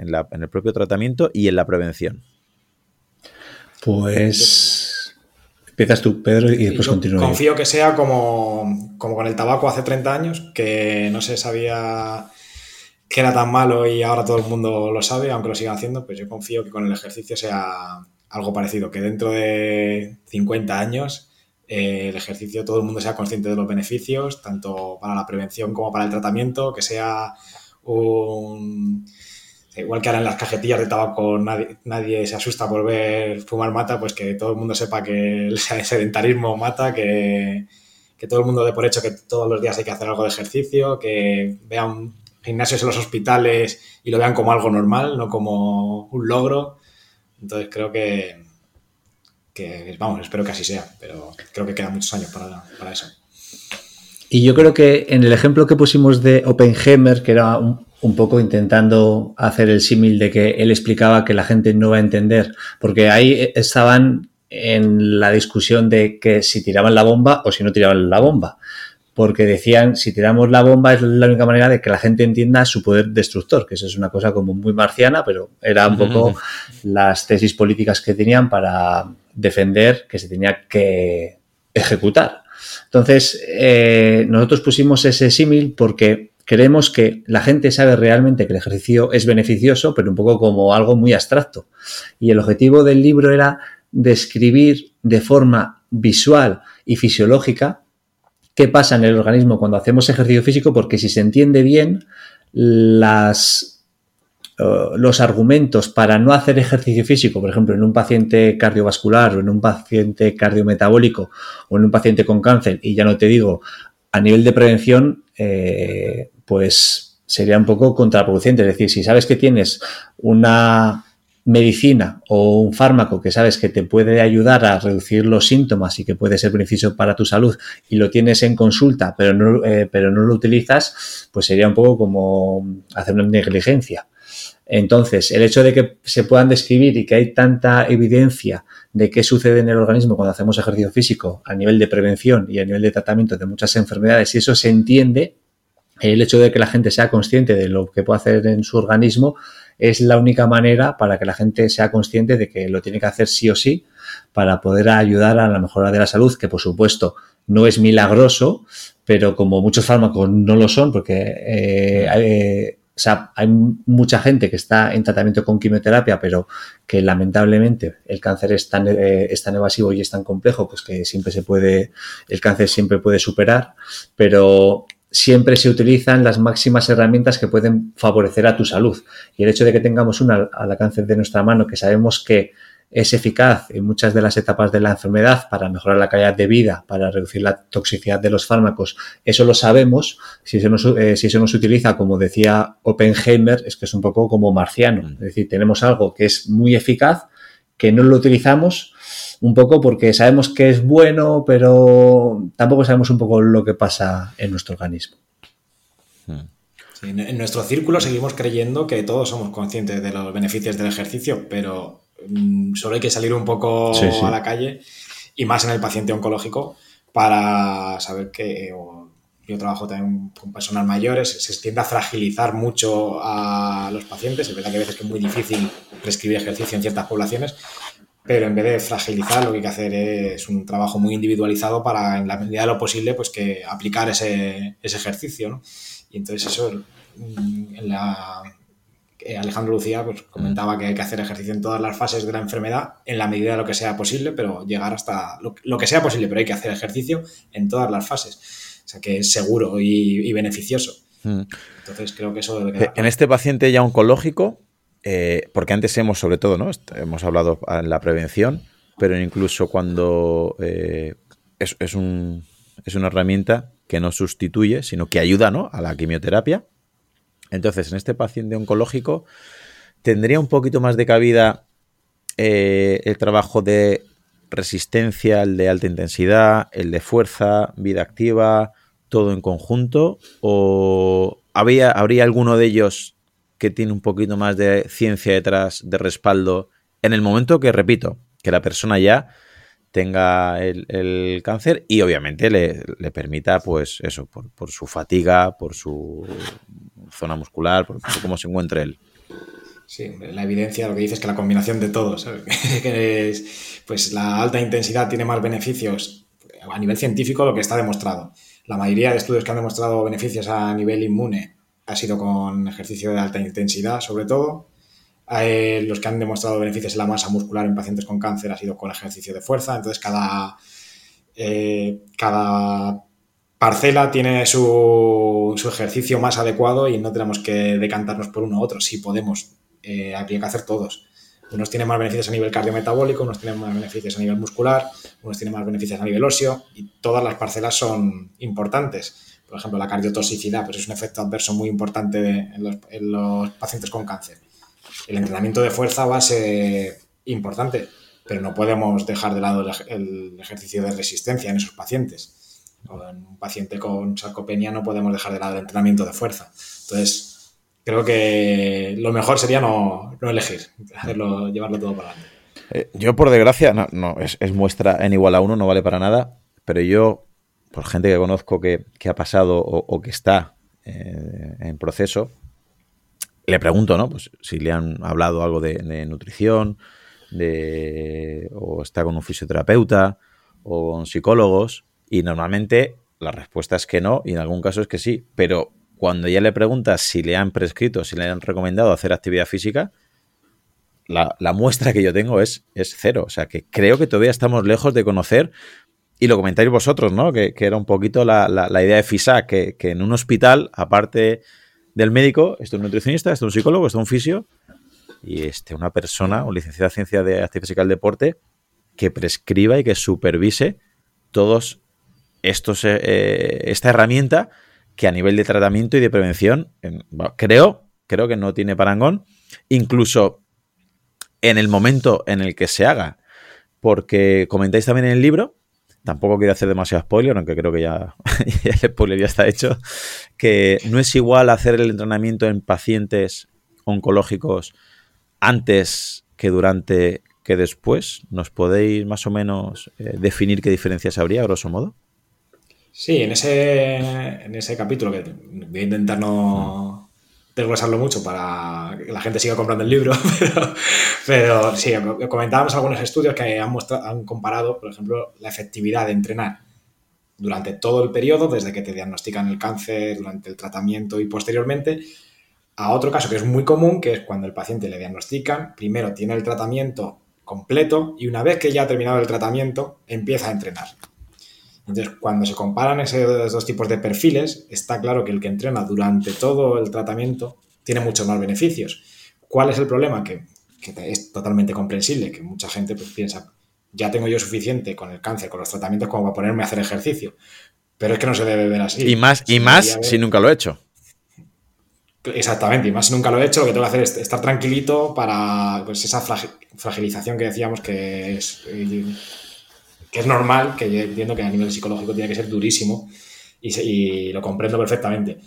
propio tratamiento y en la prevención? Pues empiezas tú, Pedro, y después continúo. Confío que sea como, como con el tabaco hace 30 años, que no se sabía que era tan malo y ahora todo el mundo lo sabe, aunque lo siga haciendo, pues yo confío que con el ejercicio sea algo parecido, que dentro de 50 años el ejercicio todo el mundo sea consciente de los beneficios, tanto para la prevención como para el tratamiento, que sea un... Igual que ahora en las cajetillas de tabaco nadie, se asusta por ver fumar mata, pues que todo el mundo sepa que el sedentarismo mata, que, todo el mundo dé por hecho que todos los días hay que hacer algo de ejercicio, que vean gimnasios en los hospitales y lo vean como algo normal, no como un logro. Entonces creo que, que, vamos, espero que así sea, pero creo que quedan muchos años para, eso. Y yo creo que en el ejemplo que pusimos de Oppenheimer, que era un, poco intentando hacer el símil de que él explicaba que la gente no va a entender, porque ahí estaban en la discusión de que si tiraban la bomba o si no tiraban la bomba. Porque decían, si tiramos la bomba es la única manera de que la gente entienda su poder destructor, que eso es una cosa como muy marciana, pero era un poco las tesis políticas que tenían para defender que se tenía que ejecutar. Entonces, eh, nosotros pusimos ese símil porque creemos que la gente sabe realmente que el ejercicio es beneficioso, pero un poco como algo muy abstracto. Y el objetivo del libro era describir de forma visual y fisiológica qué pasa en el organismo cuando hacemos ejercicio físico, porque si se entiende bien, las los argumentos para no hacer ejercicio físico, por ejemplo, en un paciente cardiovascular o en un paciente cardiometabólico o en un paciente con cáncer, y ya no te digo, a nivel de prevención, eh, pues sería un poco contraproducente. Es decir, si sabes que tienes una medicina o un fármaco que sabes que te puede ayudar a reducir los síntomas y que puede ser beneficio para tu salud y lo tienes en consulta pero no, eh, pero no lo utilizas, pues sería un poco como hacer una negligencia. Entonces, el hecho de que se puedan describir y que hay tanta evidencia de qué sucede en el organismo cuando hacemos ejercicio físico a nivel de prevención y a nivel de tratamiento de muchas enfermedades, y eso se entiende, el hecho de que la gente sea consciente de lo que puede hacer en su organismo es la única manera para que la gente sea consciente de que lo tiene que hacer sí o sí para poder ayudar a la mejora de la salud, que por supuesto no es milagroso, pero como muchos fármacos no lo son, porque eh, eh, hay mucha gente que está en tratamiento con quimioterapia, pero que lamentablemente el cáncer es tan, eh, es tan evasivo y es tan complejo, pues que siempre se puede, el cáncer siempre puede superar, pero siempre se utilizan las máximas herramientas que pueden favorecer a tu salud. Y el hecho de que tengamos una al alcance de nuestra mano, que sabemos que es eficaz en muchas de las etapas de la enfermedad para mejorar la calidad de vida, para reducir la toxicidad de los fármacos, eso lo sabemos. Si eso no, eh, si eso no se utiliza, como decía Oppenheimer, es que es un poco como marciano. Mm. Es decir, tenemos algo que es muy eficaz, que no lo utilizamos un poco porque sabemos que es bueno, pero tampoco sabemos un poco lo que pasa en nuestro organismo. en nuestro círculo seguimos creyendo que todos somos conscientes de los beneficios del ejercicio, pero mm, solo hay que salir un poco a la calle y más en el paciente oncológico para saber que yo trabajo también con personas mayores, se tiende a fragilizar mucho a los pacientes, es verdad que a veces es muy difícil prescribir ejercicio en ciertas poblaciones, pero en vez de fragilizar lo que hay que hacer es un trabajo muy individualizado para en la medida de lo posible pues que aplicar ese, ese ejercicio ¿no? y entonces eso mm, en la eh, Alejandro Lucía pues, comentaba que hay que hacer ejercicio en todas las fases de la enfermedad en la medida de lo que sea posible pero llegar hasta lo, que sea posible pero hay que hacer ejercicio en todas las fases o sea que es seguro y, beneficioso mm. entonces creo que eso debe quedar en este paciente ya oncológico eh, porque antes hemos, sobre todo, ¿no? Hemos hablado en la prevención, pero incluso cuando eh, es, es, un, es, una herramienta que no sustituye, sino que ayuda ¿no? a la quimioterapia. Entonces, en este paciente oncológico, tendría un poquito más de cabida eh, el trabajo de resistencia, el de alta intensidad, el de fuerza, vida activa, todo en conjunto, o había, habría alguno de ellos que tiene un poquito más de ciencia detrás, de respaldo, en el momento que, repito, que la persona ya tenga el, cáncer y obviamente le, permita, pues eso, por, su fatiga, por su zona muscular, por, cómo se encuentre él. Sí, la evidencia lo que dice es que la combinación de todos, pues la alta intensidad tiene más beneficios a nivel científico, lo que está demostrado. La mayoría de estudios que han demostrado beneficios a nivel inmune ha sido con ejercicio de alta intensidad, sobre todo. Los que han demostrado beneficios en la masa muscular en pacientes con cáncer ha sido con ejercicio de fuerza. Entonces, cada, eh, cada parcela tiene su, ejercicio más adecuado y no tenemos que decantarnos por uno u otro. Si podemos, eh, habría que hacer todos. Unos tienen más beneficios a nivel cardiometabólico, unos tienen más beneficios a nivel muscular, unos tienen más beneficios a nivel óseo y todas las parcelas son importantes por ejemplo, la cardiotoxicidad, pues es un efecto adverso muy importante en, los, pacientes con cáncer. El entrenamiento de fuerza va a ser importante, pero no podemos dejar de lado el, ejercicio de resistencia en esos pacientes. En un paciente con sarcopenia no podemos dejar de lado el entrenamiento de fuerza. Entonces, creo que lo mejor sería no, elegir, llevarlo todo para adelante. Eh, yo, por desgracia, no, es, es, muestra en igual a uno, no vale para nada, pero yo por gente que conozco que, ha pasado o, que está eh, en proceso, le pregunto, ¿no? Pues si le han hablado algo de, nutrición, de, o está con un fisioterapeuta o con psicólogos, y normalmente la respuesta es que no, y en algún caso es que sí, pero cuando ya le preguntas si le han prescrito, si le han recomendado hacer actividad física, la, muestra que yo tengo es, es cero. O sea que creo que todavía estamos lejos de conocer y lo comentáis vosotros, ¿no? Que, era un poquito la, idea de FISA, que, en un hospital, aparte del médico, esto es un nutricionista, esto es un psicólogo, esto es un fisio y este una persona, un licenciado en ciencia de actividad física del deporte, que prescriba y que supervise todos estos eh, esta herramienta que a nivel de tratamiento y de prevención creo creo que no tiene parangón incluso en el momento en el que se haga. Porque comentáis también en el libro tampoco quiero hacer demasiado spoiler, aunque creo que ya, el spoiler ya está hecho, que no es igual hacer el entrenamiento en pacientes oncológicos antes que durante que después. ¿Nos podéis más o menos eh, definir qué diferencias habría, grosso modo? Sí, en ese, en ese capítulo, que voy a intentar no desglosarlo mucho para que la gente siga comprando el libro, pero, sí, comentábamos algunos estudios que han, han comparado, por ejemplo, la efectividad de entrenar durante todo el periodo, desde que te diagnostican el cáncer, durante el tratamiento y posteriormente, a otro caso que es muy común, que es cuando el paciente le diagnostican, primero tiene el tratamiento completo y una vez que ya ha terminado el tratamiento, empieza a entrenar. Entonces, cuando se comparan esos dos tipos de perfiles, está claro que el que entrena durante todo el tratamiento tiene muchos más beneficios. ¿Cuál es el problema? Que, es totalmente comprensible, que mucha gente pues, piensa, ya tengo yo suficiente con el cáncer, con los tratamientos, como para ponerme a hacer ejercicio. Pero es que no se debe ver así. Y más, y más si nunca lo he hecho. Exactamente, y más si nunca lo he hecho, lo que tengo que hacer es estar tranquilito para pues, esa fragilización que decíamos que es que es normal, que yo entiendo que a nivel psicológico tiene que ser durísimo y, lo comprendo perfectamente.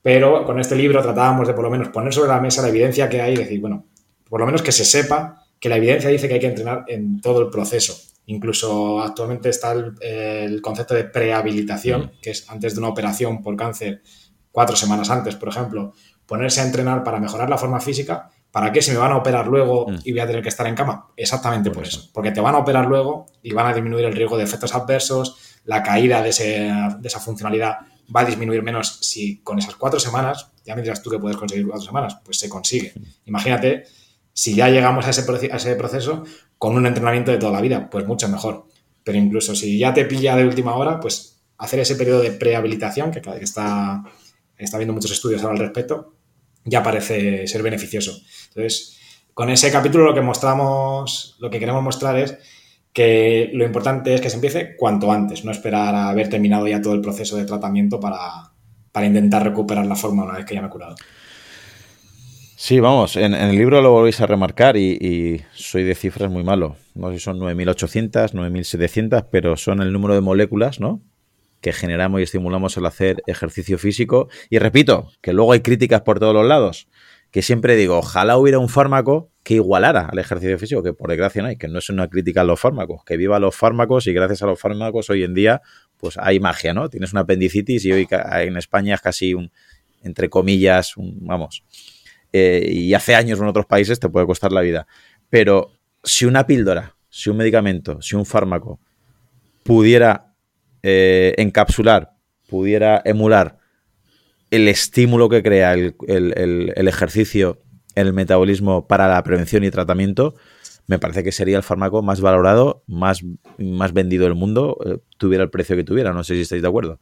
Pero con este libro tratábamos de por lo menos poner sobre la mesa la evidencia que hay y decir, bueno, por lo menos que se sepa que la evidencia dice que hay que entrenar en todo el proceso. Incluso actualmente está el, concepto de prehabilitación, mm. que es antes de una operación por cáncer, cuatro semanas antes, por ejemplo, ponerse a entrenar para mejorar la forma física ¿Para qué? Si me van a operar luego mm. y voy a tener que estar en cama. Exactamente por, eso. Porque te van a operar luego y van a disminuir el riesgo de efectos adversos, la caída de, esa funcionalidad va a disminuir menos si con esas cuatro semanas, ya me dirás tú que puedes conseguir cuatro semanas, pues se consigue. Mm. Imagínate si ya llegamos a ese, a ese proceso con un entrenamiento de toda la vida, pues mucho mejor. Pero incluso si ya te pilla de última hora, pues hacer ese periodo de prehabilitación, que está, está viendo muchos estudios ahora al respecto, ya parece ser beneficioso. Entonces, con ese capítulo lo que mostramos, lo que queremos mostrar es que lo importante es que se empiece cuanto antes, no esperar a haber terminado ya todo el proceso de tratamiento para, intentar recuperar la forma una vez que ya me he curado. Sí, vamos, en, el libro lo volvéis a remarcar y, y, soy de cifras muy malo. No sé si son 9.800, 9.700, pero son el número de moléculas, ¿no? Que generamos y estimulamos al hacer ejercicio físico. Y repito, que luego hay críticas por todos los lados, que siempre digo, ojalá hubiera un fármaco que igualara al ejercicio físico, que por desgracia no hay, que no es una crítica a los fármacos, que viva los fármacos y gracias a los fármacos hoy en día pues hay magia, ¿no? Tienes una apendicitis y hoy en España es casi un, entre comillas, un, vamos, eh, y hace años en otros países te puede costar la vida. Pero si una píldora, si un medicamento, si un fármaco pudiera eh, encapsular, pudiera emular el estímulo que crea el, ejercicio en el metabolismo para la prevención y tratamiento, me parece que sería el fármaco más valorado, más, más vendido del mundo, eh, tuviera el precio que tuviera. No sé si estáis de acuerdo.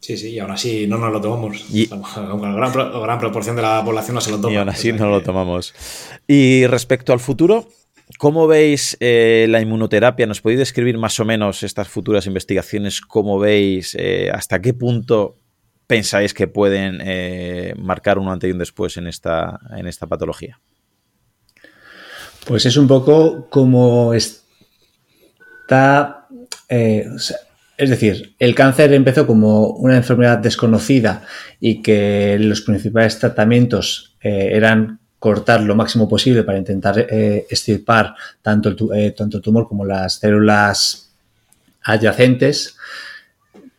Sí, sí, y aún así no nos lo tomamos. Y, la gran, proporción de la población no se lo toma. Y aún así no lo tomamos. Y respecto al futuro, ¿Cómo veis eh, la inmunoterapia? ¿Nos podéis describir más o menos estas futuras investigaciones? ¿Cómo veis? Eh, ¿Hasta qué punto pensáis que pueden eh, marcar un antes y un después en esta, en esta patología? Pues es un poco como está... es decir, el cáncer empezó como una enfermedad desconocida y que los principales tratamientos eran cortar lo máximo posible para intentar eh, extirpar tanto el, eh, tanto tumor como las células adyacentes.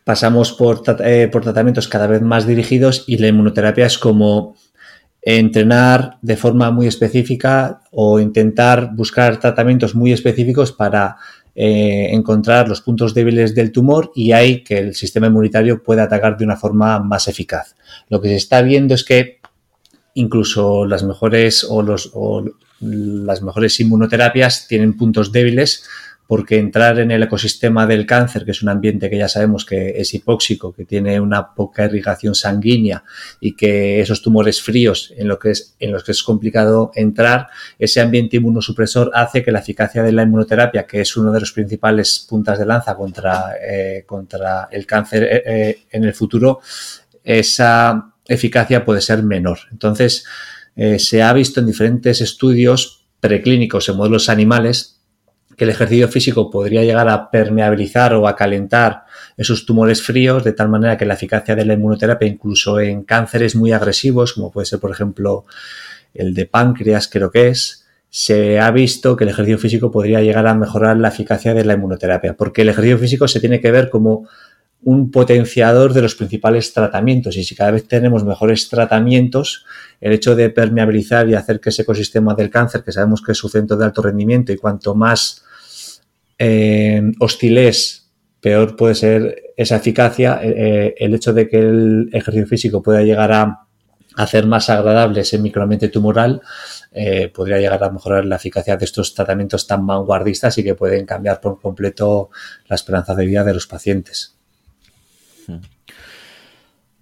Pasamos por, eh, por tratamientos cada vez más dirigidos y la inmunoterapia es como entrenar de forma muy específica o intentar buscar tratamientos muy específicos para encontrar los puntos débiles del tumor y hay que el sistema inmunitario pueda atacar de una forma más eficaz. Lo que se está viendo es que incluso las mejores o, los, las mejores inmunoterapias tienen puntos débiles porque entrar en el ecosistema del cáncer, que es un ambiente que ya sabemos que es hipóxico, que tiene una poca irrigación sanguínea y que esos tumores fríos en los que es complicado entrar, ese ambiente inmunosupresor hace que la eficacia de la inmunoterapia, que es uno de los principales puntas de lanza contra, eh, contra el cáncer eh, eh, en el futuro, esa eficacia puede ser menor. Entonces, se ha visto en diferentes estudios preclínicos en modelos animales que el ejercicio físico podría llegar a permeabilizar o a calentar esos tumores fríos de tal manera que la eficacia de la inmunoterapia incluso en cánceres muy agresivos, como puede ser por ejemplo el de páncreas, creo que es, se ha visto que el ejercicio físico podría llegar a mejorar la eficacia de la inmunoterapia, porque el ejercicio físico se tiene que ver como un potenciador de los principales tratamientos y si cada vez tenemos mejores tratamientos, el hecho de permeabilizar y hacer que ese ecosistema del cáncer, que sabemos que es su centro de alto rendimiento y cuanto más eh, hostil es, peor puede ser esa eficacia, eh, eh, el hecho de que el ejercicio físico pueda llegar a hacer más agradable ese microambiente tumoral, podría llegar a mejorar la eficacia de estos tratamientos tan vanguardistas y que pueden cambiar por completo la esperanza de vida de los pacientes.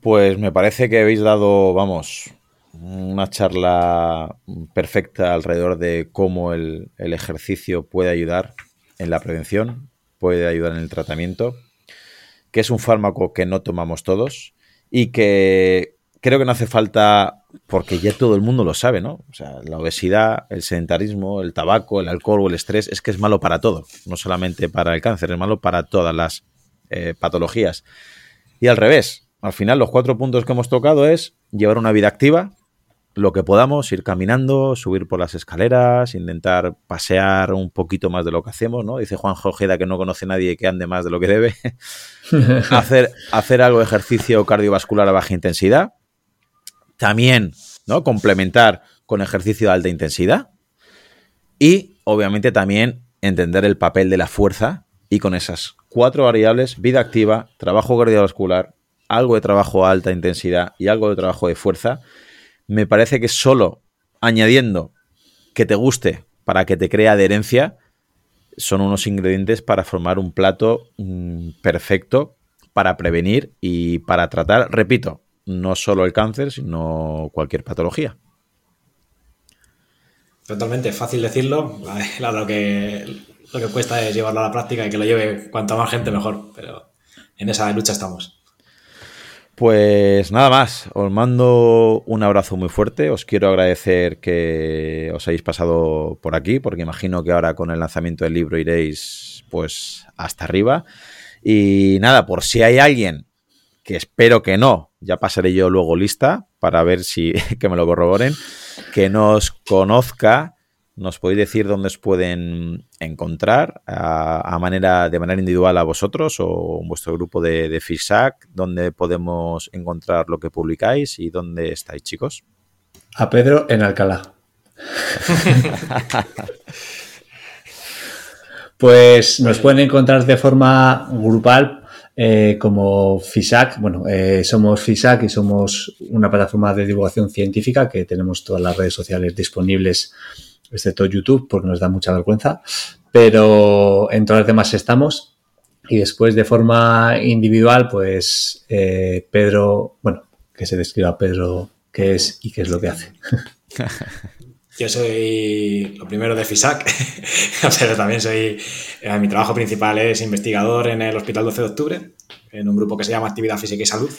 Pues me parece que habéis dado, vamos, una charla perfecta alrededor de cómo el, ejercicio puede ayudar en la prevención, puede ayudar en el tratamiento, que es un fármaco que no tomamos todos y que creo que no hace falta, porque ya todo el mundo lo sabe, ¿no? O sea, la obesidad, el sedentarismo, el tabaco, el alcohol o el estrés, es que es malo para todo, no solamente para el cáncer, es malo para todas las eh, patologías. Y al revés, al final los cuatro puntos que hemos tocado es llevar una vida activa, lo que podamos, ir caminando, subir por las escaleras, intentar pasear un poquito más de lo que hacemos, ¿no? Dice Juan Ojeda que no conoce a nadie que ande más de lo que debe. hacer, hacer algo de ejercicio cardiovascular a baja intensidad. También, ¿no? Complementar con ejercicio de alta intensidad. Y, obviamente, también entender el papel de la fuerza y con esas cuatro variables, vida activa, trabajo cardiovascular, algo de trabajo a alta intensidad y algo de trabajo de fuerza, me parece que solo añadiendo que te guste para que te crea adherencia son unos ingredientes para formar un plato mm, perfecto para prevenir y para tratar, repito, no solo el cáncer, sino cualquier patología. Totalmente, fácil decirlo. Lo que, lo que cuesta es llevarlo a la práctica y que lo lleve cuanta más gente mejor, pero en esa lucha estamos. Pues nada más, os mando un abrazo muy fuerte, os quiero agradecer que os hayáis pasado por aquí, porque imagino que ahora con el lanzamiento del libro iréis pues hasta arriba. Y nada, por si hay alguien, que espero que no, ya pasaré yo luego lista para ver si que me lo corroboren, que nos conozca ¿Nos podéis decir dónde os pueden encontrar a, manera, de manera individual a vosotros o en vuestro grupo de, de FISAC? ¿Dónde podemos encontrar lo que publicáis y dónde estáis, chicos? A Pedro en Alcalá. pues nos pueden encontrar de forma grupal eh, como FISAC. Bueno, eh, somos FISAC y somos una plataforma de divulgación científica que tenemos todas las redes sociales disponibles excepto YouTube, porque nos da mucha vergüenza, pero en todas las demás estamos. Y después, de forma individual, pues eh, Pedro, bueno, que se describa Pedro qué es y qué es lo que hace. Yo soy lo primero de FISAC, pero también soy, eh, mi trabajo principal es investigador en el Hospital 12 de Octubre, en un grupo que se llama Actividad Física y Salud,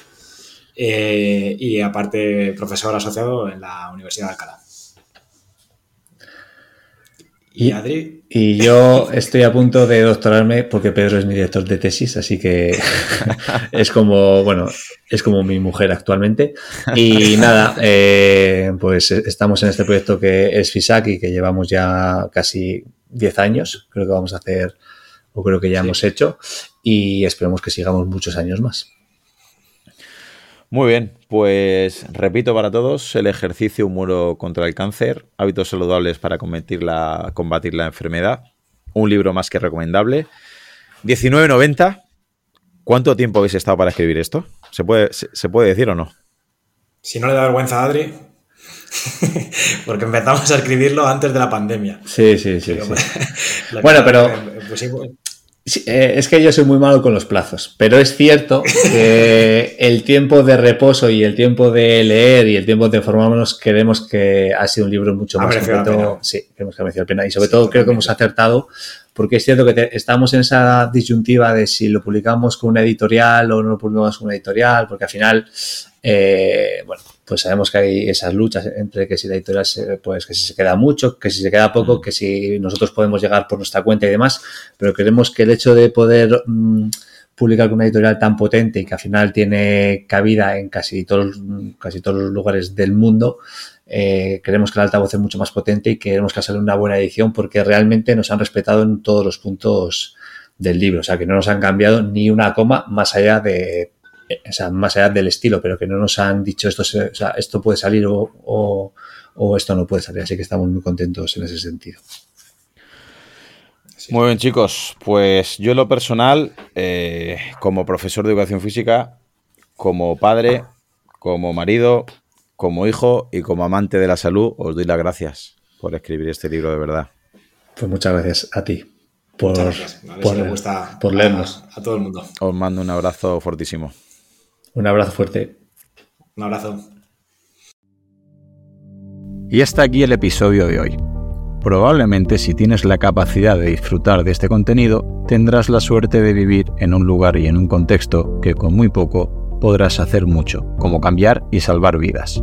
eh, y aparte profesor asociado en la Universidad de Alcalá. ¿Y, Adri? Y yo estoy a punto de doctorarme porque Pedro es mi director de tesis, así que es como, bueno, es como mi mujer actualmente. Y nada, eh, pues estamos en este proyecto que es FISAC y que llevamos ya casi 10 años, creo que vamos a hacer, o creo que ya hemos hecho, y esperemos que sigamos muchos años más. Muy bien, pues repito para todos, el ejercicio, un muro contra el cáncer, hábitos saludables para combatir la, combatir la enfermedad, un libro más que recomendable. 19.90, ¿cuánto tiempo habéis estado para escribir esto? ¿Se puede, se, puede decir o no? Si no le da vergüenza a Adri, porque empezamos a escribirlo antes de la pandemia. Sí, sí, sí. bueno, pero pues, eh, es que yo soy muy malo con los plazos, pero es cierto que el tiempo de reposo y el tiempo de leer y el tiempo de informarnos queremos que ha sido un libro mucho más completo. Sí, creemos que ha merecido la pena. Y sobre todo creo que hemos acertado porque es cierto que estamos en esa disyuntiva de si lo publicamos con una editorial o no lo publicamos con una editorial, porque al final, eh, bueno, pues sabemos que hay esas luchas entre que si la editorial, se, pues que si se queda mucho, que si se queda poco, mm. que si nosotros podemos llegar por nuestra cuenta y demás, pero creemos que el hecho de poder mm, publicar con una editorial tan potente y que al final tiene cabida en casi todos, casi todos los lugares del mundo, eh, creemos que el altavoz es mucho más potente y queremos que hacer una buena edición porque realmente nos han respetado en todos los puntos del libro, o sea que no nos han cambiado ni una coma más allá de o sea, más allá del estilo, pero que no nos han dicho esto, o sea, esto puede salir o, esto no puede salir. Así que estamos muy contentos en ese sentido. Muy bien, chicos. Pues yo en lo personal, eh, como profesor de educación física, como padre, como marido, como hijo y como amante de la salud, os doy las gracias por escribir este libro de verdad. Pues muchas gracias a ti por, por, leernos. a todo el mundo. Os mando un abrazo fortísimo. Un abrazo fuerte. Un abrazo. Y hasta aquí el episodio de hoy. Probablemente si tienes la capacidad de disfrutar de este contenido, tendrás la suerte de vivir en un lugar y en un contexto que con muy poco podrás hacer mucho, como cambiar y salvar vidas.